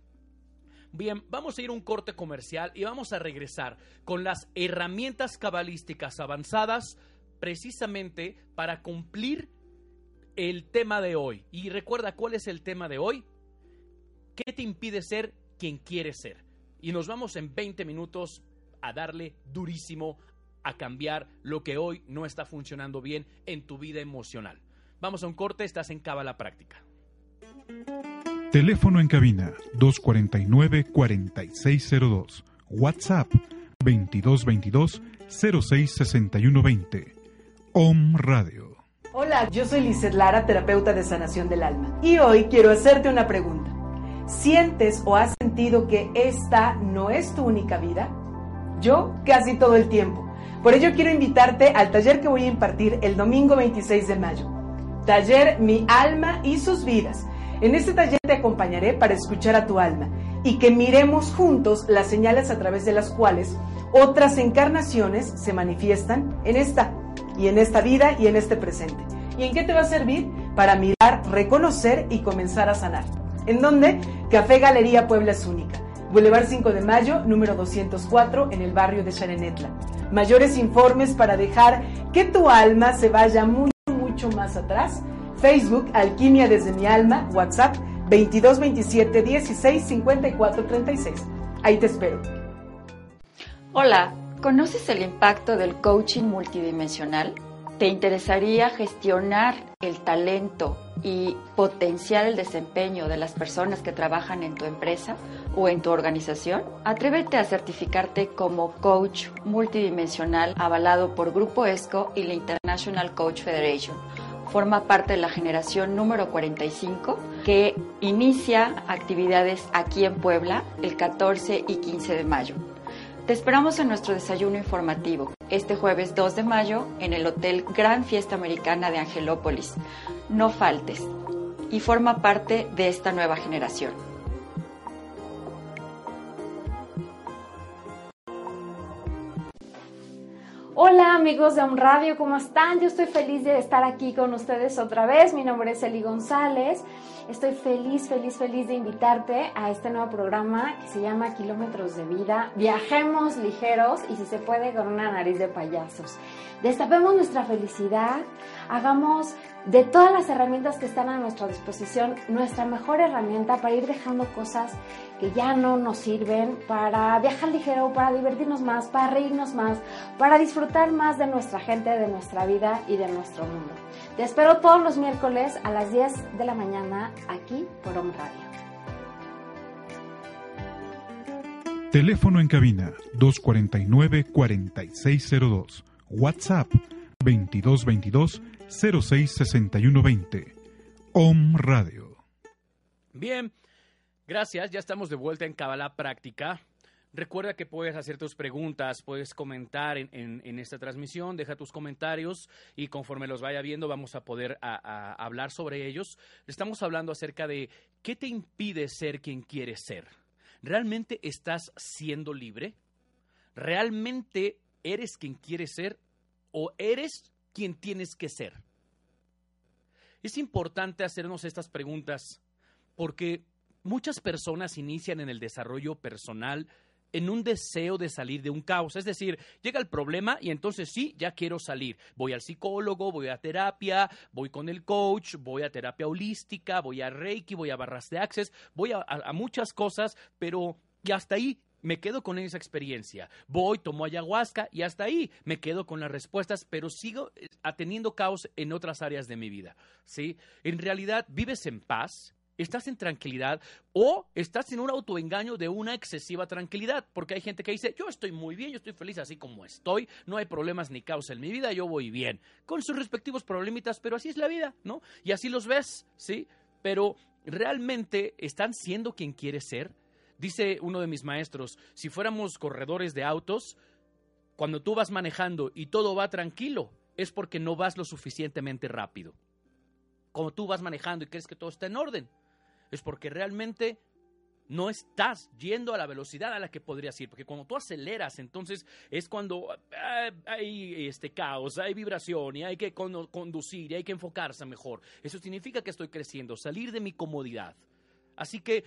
Bien, vamos a ir a un corte comercial y vamos a regresar con las herramientas cabalísticas avanzadas precisamente para cumplir el tema de hoy. Y recuerda cuál es el tema de hoy. ¿Qué te impide ser quien quieres ser? Y nos vamos en 20 minutos a darle durísimo a cambiar lo que hoy no está funcionando bien en tu vida emocional. Vamos a un corte, estás en Cábala Práctica. Teléfono en cabina 249-4602. WhatsApp 2222 066120. OM Radio. Hola, yo soy Lizeth Lara, terapeuta de sanación del alma. Y hoy quiero hacerte una pregunta. ¿Sientes o has sentido que esta no es tu única vida? Yo casi todo el tiempo. Por ello quiero invitarte al taller que voy a impartir el domingo 26 de mayo. Taller Mi alma y sus vidas. En este taller te acompañaré para escuchar a tu alma y que miremos juntos las señales a través de las cuales otras encarnaciones se manifiestan en esta y en esta vida y en este presente. ¿Y en qué te va a servir? para mirar, reconocer y comenzar a sanar. ¿En dónde? Café Galería Puebla es única. Boulevard 5 de Mayo, número 204, en el barrio de Charenetla. Mayores informes para dejar que tu alma se vaya mucho, mucho más atrás. Facebook, Alquimia desde mi alma, WhatsApp 2227 16 54 36. Ahí te espero. Hola, ¿conoces el impacto del coaching multidimensional? ¿Te interesaría gestionar el talento y potenciar el desempeño de las personas que trabajan en tu empresa o en tu organización? Atrévete a certificarte como coach multidimensional avalado por Grupo ESCO y la International Coach Federation. Forma parte de la generación número 45 que inicia actividades aquí en Puebla el 14 y 15 de mayo. Te esperamos en nuestro desayuno informativo este jueves 2 de mayo en el Hotel Gran Fiesta Americana de Angelópolis. No faltes y forma parte de esta nueva generación. Hola amigos de Om Radio, ¿cómo están? Yo estoy feliz de estar aquí con ustedes otra vez. Mi nombre es Eli González. Estoy feliz, feliz, feliz de invitarte a este nuevo programa que se llama Kilómetros de Vida. Viajemos ligeros y si se puede con una nariz de payasos. Destapemos nuestra felicidad, hagamos de todas las herramientas que están a nuestra disposición nuestra mejor herramienta para ir dejando cosas que ya no nos sirven, para viajar ligero, para divertirnos más, para reírnos más, para disfrutar más de nuestra gente, de nuestra vida y de nuestro mundo. Te espero todos los miércoles a las 10 de la mañana aquí por Home Radio. Teléfono en cabina 249-4602. WhatsApp 2222 066120. Om Radio. Bien, gracias. Ya estamos de vuelta en Kabbalah Práctica. Recuerda que puedes hacer tus preguntas, puedes comentar en, esta transmisión, deja tus comentarios y conforme los vaya viendo vamos a poder hablar sobre ellos. Estamos hablando acerca de qué te impide ser quien quieres ser. ¿Realmente estás siendo libre? ¿Realmente eres quien quieres ser o eres quien tienes que ser? Es importante hacernos estas preguntas porque muchas personas inician en el desarrollo personal en un deseo de salir de un caos. Es decir, llega el problema y entonces sí, ya quiero salir. Voy al psicólogo, voy a terapia, voy con el coach, voy a terapia holística, voy a Reiki, voy a barras de access, voy a, muchas cosas, pero y hasta ahí me quedo con esa experiencia. Voy, tomo ayahuasca y hasta ahí me quedo con las respuestas, pero sigo eh, teniendo caos en otras áreas de mi vida. ¿sí? En realidad, vives en paz, estás en tranquilidad o estás en un autoengaño de una excesiva tranquilidad, porque hay gente que dice, yo estoy muy bien, yo estoy feliz así como estoy, no hay problemas ni caos en mi vida, yo voy bien, con sus respectivos problemitas, pero así es la vida, ¿no? Y así los ves, ¿sí? Pero realmente están siendo quien quiere ser. Dice uno de mis maestros, si fuéramos corredores de autos, cuando tú vas manejando y todo va tranquilo, es porque no vas lo suficientemente rápido. Cuando tú vas manejando y crees que todo está en orden, es porque realmente no estás yendo a la velocidad a la que podrías ir, porque cuando tú aceleras, entonces es cuando ah, hay este caos, hay vibración y hay que conducir y hay que enfocarse mejor. Eso significa que estoy creciendo, salir de mi comodidad. Así que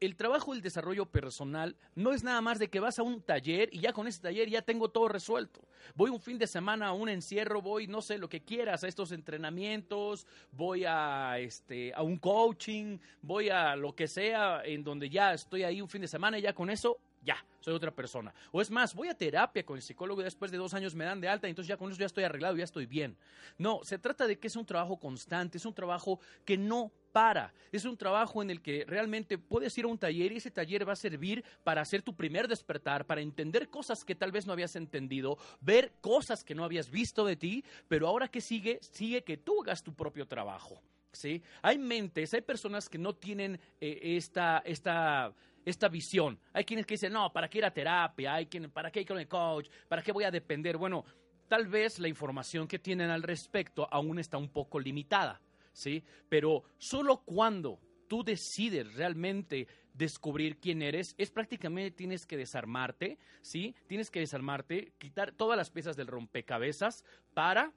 el trabajo del desarrollo personal no es nada más de que vas a un taller y ya con ese taller ya tengo todo resuelto. Voy un fin de semana a un encierro, voy, no sé, lo que quieras, a estos entrenamientos, voy a, este, a un coaching, voy a lo que sea, en donde ya estoy ahí un fin de semana y ya con eso ya, soy otra persona. O es más, voy a terapia con el psicólogo y después de dos años me dan de alta y entonces ya con eso ya estoy arreglado, ya estoy bien. No, se trata de que es un trabajo constante, es un trabajo que no para. Es un trabajo en el que realmente puedes ir a un taller y ese taller va a servir para hacer tu primer despertar, para entender cosas que tal vez no habías entendido, ver cosas que no habías visto de ti, pero ahora que sigue, sigue que tú hagas tu propio trabajo. ¿sí? Hay mentes, hay personas que no tienen eh, esta, esta, esta visión. Hay quienes que dicen, no, ¿para qué ir a terapia? Hay quien, ¿Para qué ir con el coach? ¿Para qué voy a depender? Bueno, tal vez la información que tienen al respecto aún está un poco limitada. ¿sí? Pero solo cuando tú decides realmente descubrir quién eres, es prácticamente tienes que desarmarte, ¿sí? Tienes que desarmarte, quitar todas las piezas del rompecabezas para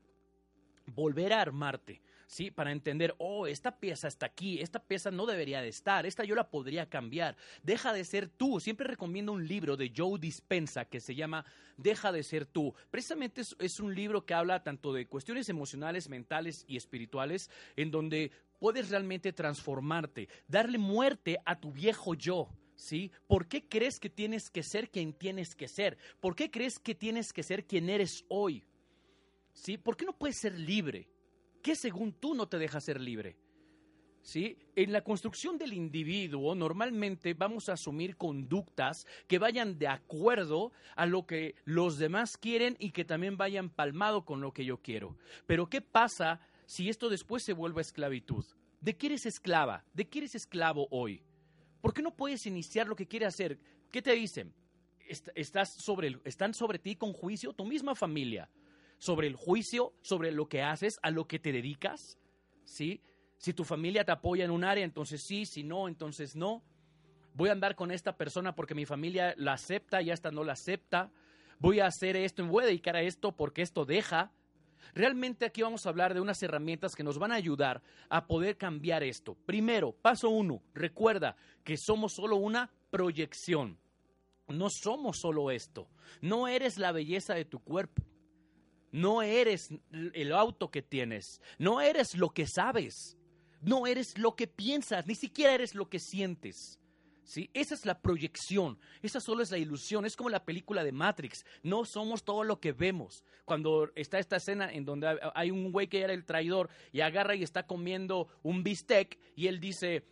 volver a armarte. ¿Sí? Para entender, oh, esta pieza está aquí, esta pieza no debería de estar, esta yo la podría cambiar. Deja de ser tú. Siempre recomiendo un libro de Joe Dispensa que se llama Deja de ser tú. Precisamente es, es un libro que habla tanto de cuestiones emocionales, mentales y espirituales, en donde puedes realmente transformarte, darle muerte a tu viejo yo. ¿Sí? ¿Por qué crees que tienes que ser quien tienes que ser? ¿Por qué crees que tienes que ser quien eres hoy? ¿Sí? ¿Por qué no puedes ser libre? ¿Qué según tú no te deja ser libre? ¿Sí? En la construcción del individuo normalmente vamos a asumir conductas que vayan de acuerdo a lo que los demás quieren y que también vayan palmado con lo que yo quiero. Pero ¿qué pasa si esto después se vuelve esclavitud? ¿De qué eres esclava? ¿De qué eres esclavo hoy? ¿Por qué no puedes iniciar lo que quieres hacer? ¿Qué te dicen? Estás sobre, están sobre ti con juicio tu misma familia, sobre el juicio, sobre lo que haces, a lo que te dedicas, ¿sí? Si tu familia te apoya en un área, entonces sí, si no, entonces no. Voy a andar con esta persona porque mi familia la acepta y esta no la acepta. Voy a hacer esto y voy a dedicar a esto porque esto deja. Realmente aquí vamos a hablar de unas herramientas que nos van a ayudar a poder cambiar esto. Primero, paso uno, recuerda que somos solo una proyección. No somos solo esto. No eres la belleza de tu cuerpo. No eres el auto que tienes. No eres lo que sabes. No eres lo que piensas. Ni siquiera eres lo que sientes. ¿Sí? Esa es la proyección, esa solo es la ilusión, es como la película de Matrix, no somos todo lo que vemos. Cuando está esta escena en donde hay un güey que era el traidor y agarra y está comiendo un bistec y él dice,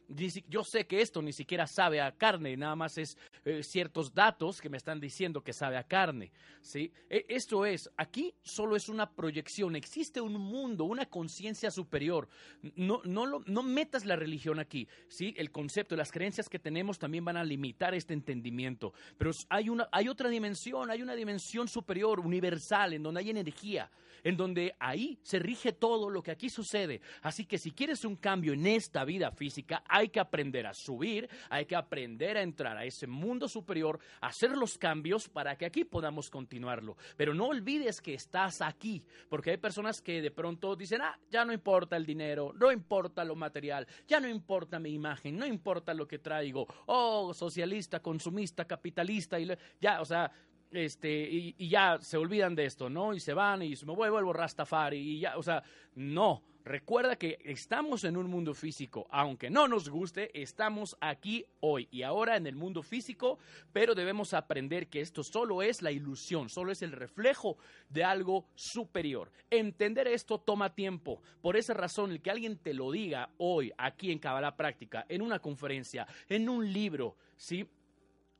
yo sé que esto ni siquiera sabe a carne, nada más es eh, ciertos datos que me están diciendo que sabe a carne, ¿sí? E, esto es, aquí solo es una proyección, existe un mundo, una conciencia superior, no, no, no metas la religión aquí, ¿sí? El concepto, las creencias que tenemos también van a limitar este entendimiento. Pero hay, una, hay otra dimensión, hay una dimensión superior, universal, en donde hay energía, en donde ahí se rige todo lo que aquí sucede. Así que si quieres un cambio en esta vida física, hay que aprender a subir, hay que aprender a entrar a ese mundo superior, hacer los cambios para que aquí podamos continuarlo. Pero no olvides que estás aquí, porque hay personas que de pronto dicen, ah, ya no importa el dinero, no importa lo material, ya no importa mi imagen, no importa lo que traigo, oh, socialista, consumista, capitalista, y ya, o sea, este, y, ya se olvidan de esto, ¿no? Y se van y me vuelvo Rastafari y ya, o sea, no. Recuerda que estamos en un mundo físico, aunque no nos guste, estamos aquí hoy y ahora en el mundo físico, pero debemos aprender que esto solo es la ilusión, solo es el reflejo de algo superior. Entender esto toma tiempo. Por esa razón, el que alguien te lo diga hoy, aquí en Cabala Práctica, en una conferencia, en un libro, ¿sí?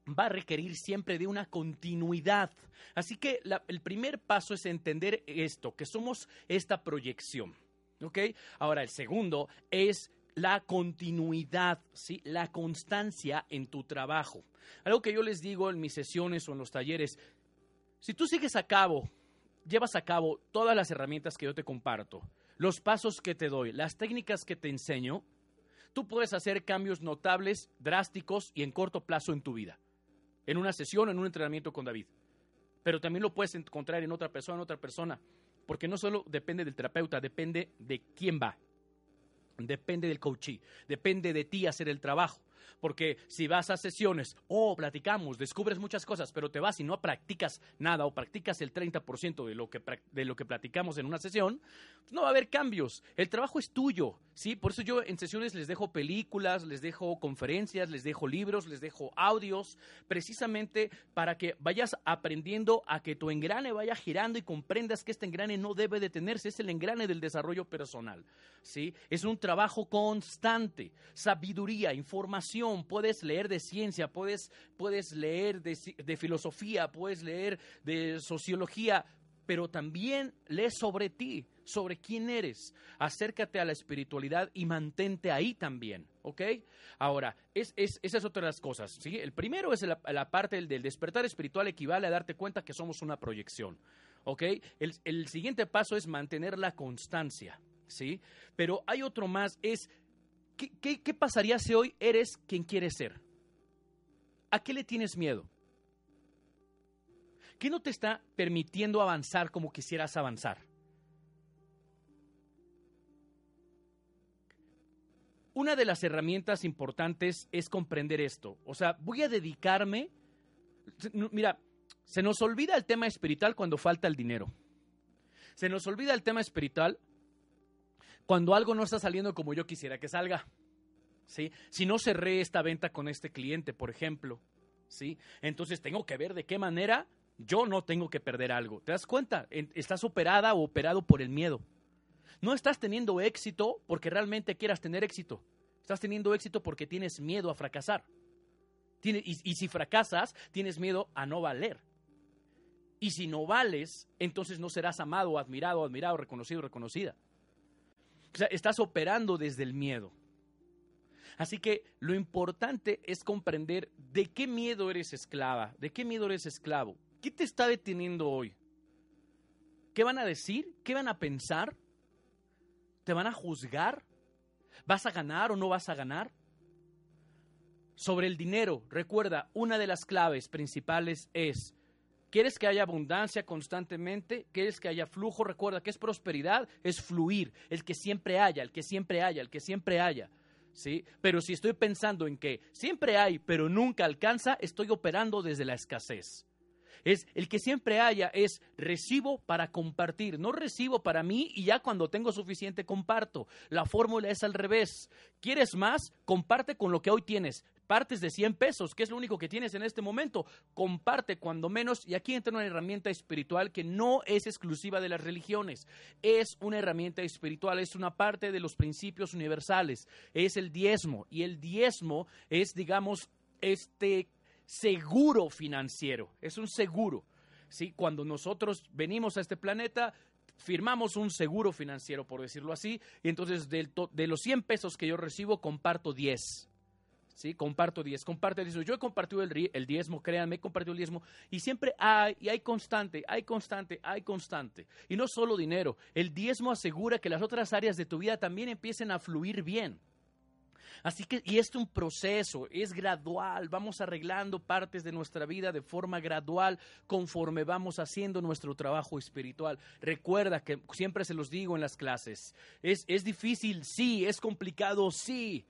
Va a requerir siempre de una continuidad. Así que el primer paso es entender esto, que somos esta proyección. ¿Ok? Ahora, el segundo es la continuidad, ¿sí? la constancia en tu trabajo. Algo que yo les digo en mis sesiones o en los talleres, si tú sigues a cabo, llevas a cabo todas las herramientas que yo te comparto, los pasos que te doy, las técnicas que te enseño, tú puedes hacer cambios notables, drásticos y en corto plazo en tu vida en una sesión, en un entrenamiento con David. Pero también lo puedes encontrar en otra persona, en otra persona, porque no solo depende del terapeuta, depende de quién va, depende del coachee, depende de ti hacer el trabajo. Porque si vas a sesiones oh, platicamos, descubres muchas cosas, pero te vas y no practicas nada o practicas el 30% de lo, que, de lo que platicamos en una sesión, pues no va a haber cambios. El trabajo es tuyo, ¿sí? Por eso yo en sesiones les dejo películas, les dejo conferencias, les dejo libros, les dejo audios, precisamente para que vayas aprendiendo a que tu engrane vaya girando y comprendas que este engrane no debe detenerse, es el engrane del desarrollo personal, ¿sí? Es un trabajo constante, sabiduría, información puedes leer de ciencia, puedes, puedes leer de, filosofía, puedes leer de sociología, pero también lee sobre ti, sobre quién eres. Acércate a la espiritualidad y mantente ahí también, ¿ok? Ahora, es, es, esa es otra de las cosas, ¿sí? El primero es la, la parte del, del, despertar espiritual equivale a darte cuenta que somos una proyección, ¿ok? El, el siguiente paso es mantener la constancia, ¿sí? Pero hay otro más, es ¿Qué, pasaría si hoy eres quien quieres ser? ¿A qué le tienes miedo? ¿Qué no te está permitiendo avanzar como quisieras avanzar? una de las herramientas importantes es comprender esto. O sea, voy a dedicarme. Mira, se nos olvida el tema espiritual cuando falta el dinero. Se nos olvida el tema espiritual cuando algo no está saliendo como yo quisiera que salga. ¿Sí? Si no cerré esta venta con este cliente, por ejemplo, ¿sí? Entonces tengo que ver de qué manera yo no tengo que perder algo. ¿Te das cuenta? Estás operada o operado por el miedo. No estás teniendo éxito porque realmente quieras tener éxito. Estás teniendo éxito porque tienes miedo a fracasar. y, si fracasas, tienes miedo a no valer. Y si no vales, entonces no serás amado, admirado, admirado, reconocido, reconocida. O sea, estás operando desde el miedo. Así que lo importante es comprender de qué miedo eres esclava, de qué miedo eres esclavo. ¿Qué te está deteniendo hoy? ¿Qué van a decir? ¿Qué van a pensar? ¿Te van a juzgar? ¿Vas a ganar o no vas a ganar? Sobre el dinero, recuerda, una de las claves principales es, ¿quieres que haya abundancia constantemente? ¿Quieres que haya flujo? Recuerda que es prosperidad, es fluir, el que siempre haya, el que siempre haya, el que siempre haya. ¿Sí? Pero si estoy pensando en que siempre hay, pero nunca alcanza, estoy operando desde la escasez. Es el que siempre haya, es recibo para compartir, no recibo para mí y ya cuando tengo suficiente comparto. La fórmula es al revés. ¿Quieres más? Comparte con lo que hoy tienes. Partes de 100 pesos, que es lo único que tienes en este momento. Comparte cuando menos. Y aquí entra una herramienta espiritual que no es exclusiva de las religiones. Es una herramienta espiritual, es una parte de los principios universales. Es el diezmo. Y el diezmo es, digamos, este seguro financiero, es un seguro. ¿sí? Cuando nosotros venimos a este planeta, firmamos un seguro financiero, por decirlo así, y entonces de los 100 pesos que yo recibo, comparto 10. ¿Sí? Comparto 10, comparte 10. Yo he compartido el, el, diezmo, créanme, he compartido el diezmo, y siempre hay, y hay constante, hay constante, hay constante. Y no solo dinero, el diezmo asegura que las otras áreas de tu vida también empiecen a fluir bien. Así que, y esto es un proceso, es gradual, vamos arreglando partes de nuestra vida de forma gradual conforme vamos haciendo nuestro trabajo espiritual. Recuerda que siempre se los digo en las clases, es, es difícil, sí, es complicado, sí.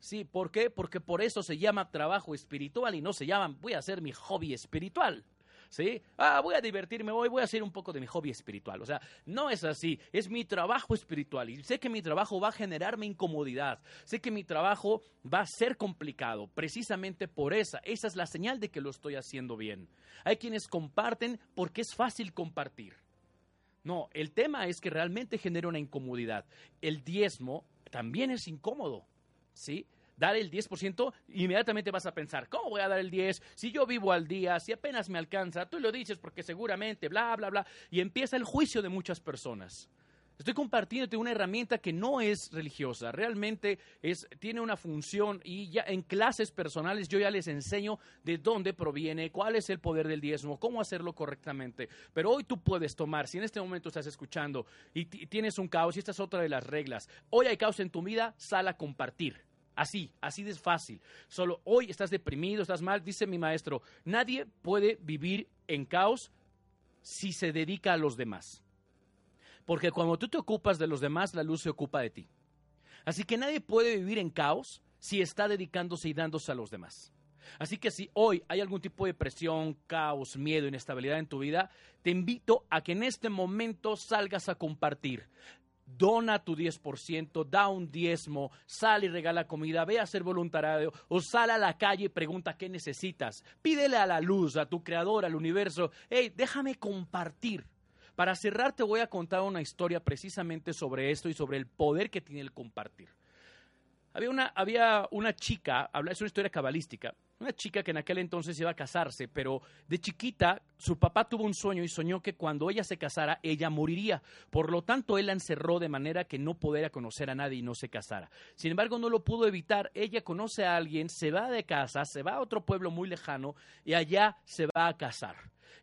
Sí, ¿por qué? Porque por eso se llama trabajo espiritual y no se llama voy a hacer mi hobby espiritual. ¿sí? Ah, voy a divertirme hoy, voy a hacer un poco de mi hobby espiritual. O sea, no es así, es mi trabajo espiritual y sé que mi trabajo va a generarme incomodidad, sé que mi trabajo va a ser complicado, precisamente por esa, esa es la señal de que lo estoy haciendo bien. Hay quienes comparten porque es fácil compartir. No, el tema es que realmente genera una incomodidad. El diezmo también es incómodo, ¿sí? dar el 10%, inmediatamente vas a pensar, ¿cómo voy a dar el 10? Si yo vivo al día, si apenas me alcanza, tú lo dices porque seguramente, bla, bla, bla, y empieza el juicio de muchas personas. Estoy compartiéndote una herramienta que no es religiosa, realmente es, tiene una función y ya en clases personales yo ya les enseño de dónde proviene, cuál es el poder del diezmo, cómo hacerlo correctamente. Pero hoy tú puedes tomar, si en este momento estás escuchando y tienes un caos, y esta es otra de las reglas, hoy hay caos en tu vida, sal a compartir. Así, así de fácil. Solo hoy estás deprimido, estás mal, dice mi maestro, nadie puede vivir en caos si se dedica a los demás. Porque cuando tú te ocupas de los demás, la luz se ocupa de ti. Así que nadie puede vivir en caos si está dedicándose y dándose a los demás. Así que si hoy hay algún tipo de presión, caos, miedo, inestabilidad en tu vida, te invito a que en este momento salgas a compartir dona tu 10%, da un diezmo, sale y regala comida, ve a hacer voluntariado o sale a la calle y pregunta qué necesitas. Pídele a la luz, a tu creador, al universo, hey, déjame compartir. Para cerrar te voy a contar una historia precisamente sobre esto y sobre el poder que tiene el compartir. Había una, había una chica, es una historia cabalística, una chica que en aquel entonces iba a casarse, pero de chiquita su papá tuvo un sueño y soñó que cuando ella se casara, ella moriría. Por lo tanto, él la encerró de manera que no pudiera conocer a nadie y no se casara. Sin embargo, no lo pudo evitar. Ella conoce a alguien, se va de casa, se va a otro pueblo muy lejano y allá se va a casar.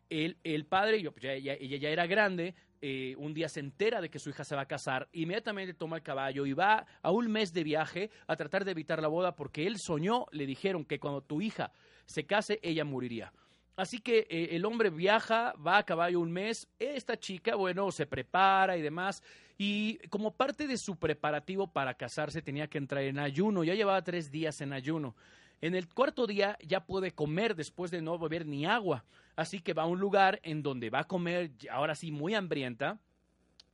El, el padre, pues ella, ella ya era grande, eh, un día se entera de que su hija se va a casar, inmediatamente toma el caballo y va a un mes de viaje a tratar de evitar la boda porque él soñó, le dijeron que cuando tu hija se case, ella moriría. Así que eh, el hombre viaja, va a caballo un mes, esta chica, bueno, se prepara y demás, y como parte de su preparativo para casarse tenía que entrar en ayuno, ya llevaba tres días en ayuno. En el cuarto día ya puede comer después de no beber ni agua, así que va a un lugar en donde va a comer, ahora sí, muy hambrienta,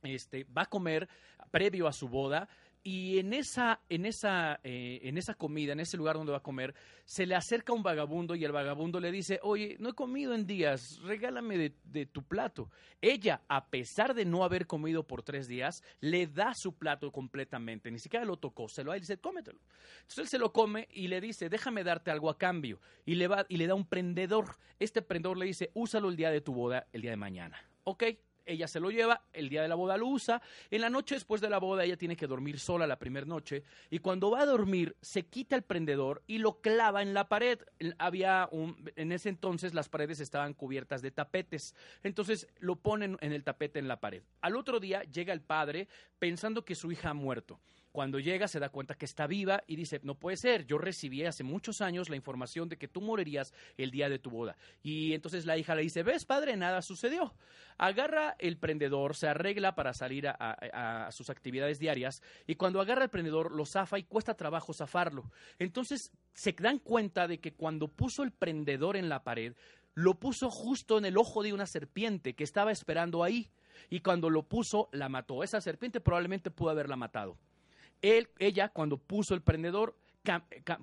este, va a comer previo a su boda, y en esa, en, esa, eh, en esa comida, en ese lugar donde va a comer, se le acerca un vagabundo y el vagabundo le dice, oye, no he comido en días, regálame de, tu plato. Ella, a pesar de no haber comido por tres días, le da su plato completamente, ni siquiera lo tocó, se lo da y dice, cómetelo. Entonces él se lo come y le dice, déjame darte algo a cambio. Y le, va, y le da un prendedor. Este prendedor le dice, úsalo el día de tu boda, el día de mañana. ¿Ok? Ella se lo lleva, el día de la boda lo usa, en la noche después de la boda ella tiene que dormir sola la primera noche y cuando va a dormir se quita el prendedor y lo clava en la pared. Había un, en ese entonces las paredes estaban cubiertas de tapetes, entonces lo ponen en el tapete en la pared. Al otro día llega el padre pensando que su hija ha muerto. Cuando llega se da cuenta que está viva y dice, no puede ser, yo recibí hace muchos años la información de que tú morirías el día de tu boda. Y entonces la hija le dice, ves padre, nada sucedió. Agarra el prendedor, se arregla para salir a, sus actividades diarias y cuando agarra el prendedor lo zafa y cuesta trabajo zafarlo. Entonces se dan cuenta de que cuando puso el prendedor en la pared, lo puso justo en el ojo de una serpiente que estaba esperando ahí. Y cuando lo puso, la mató. Esa serpiente probablemente pudo haberla matado ella, cuando puso el prendedor,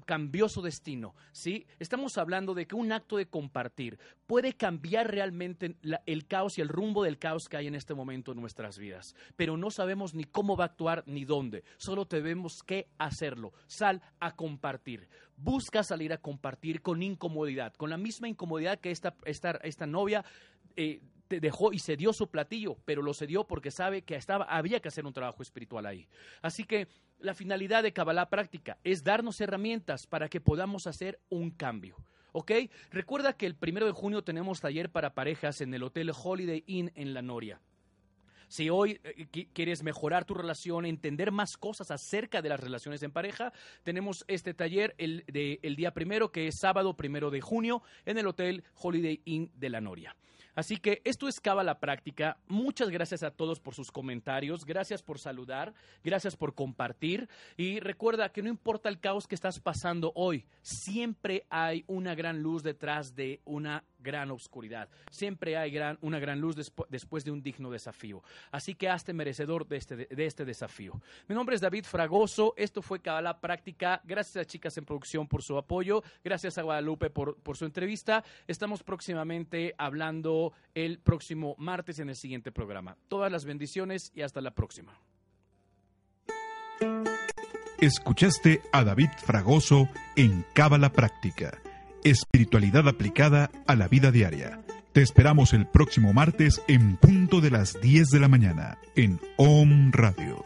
cambió su destino. ¿sí? Estamos hablando de que un acto de compartir puede cambiar realmente el caos y el rumbo del caos que hay en este momento en nuestras vidas. Pero no sabemos ni cómo va a actuar ni dónde. Solo tenemos que hacerlo. Sal a compartir. Busca salir a compartir con incomodidad, con la misma incomodidad que esta, esta, esta novia. Eh, dejó y se dio su platillo, pero lo cedió porque sabe que estaba, había que hacer un trabajo espiritual ahí. Así que la finalidad de Kabbalah Práctica es darnos herramientas para que podamos hacer un cambio. ¿Ok? Recuerda que el primero de junio tenemos taller para parejas en el Hotel Holiday Inn en La Noria. Si hoy eh, quieres mejorar tu relación, entender más cosas acerca de las relaciones en pareja, tenemos este taller el día primero, que es sábado primero de junio, en el Hotel Holiday Inn de La Noria. Así que esto es la Práctica. Muchas gracias a todos por sus comentarios. Gracias por saludar. Gracias por compartir. Y recuerda que no importa el caos que estás pasando hoy, siempre hay una gran luz detrás de una gran oscuridad. Siempre hay gran, una gran luz después de un digno desafío. Así que hazte merecedor de este, de este desafío. Mi nombre es David Fragoso. Esto fue Cabala Práctica. Gracias a Chicas en Producción por su apoyo. Gracias a Guadalupe por, por su entrevista. Estamos próximamente hablando el próximo martes en el siguiente programa. Todas las bendiciones y hasta la próxima. Escuchaste a David Fragoso en Cábala Práctica Espiritualidad aplicada a la vida diaria. Te esperamos el próximo martes en punto de las 10 de la mañana en OM Radio.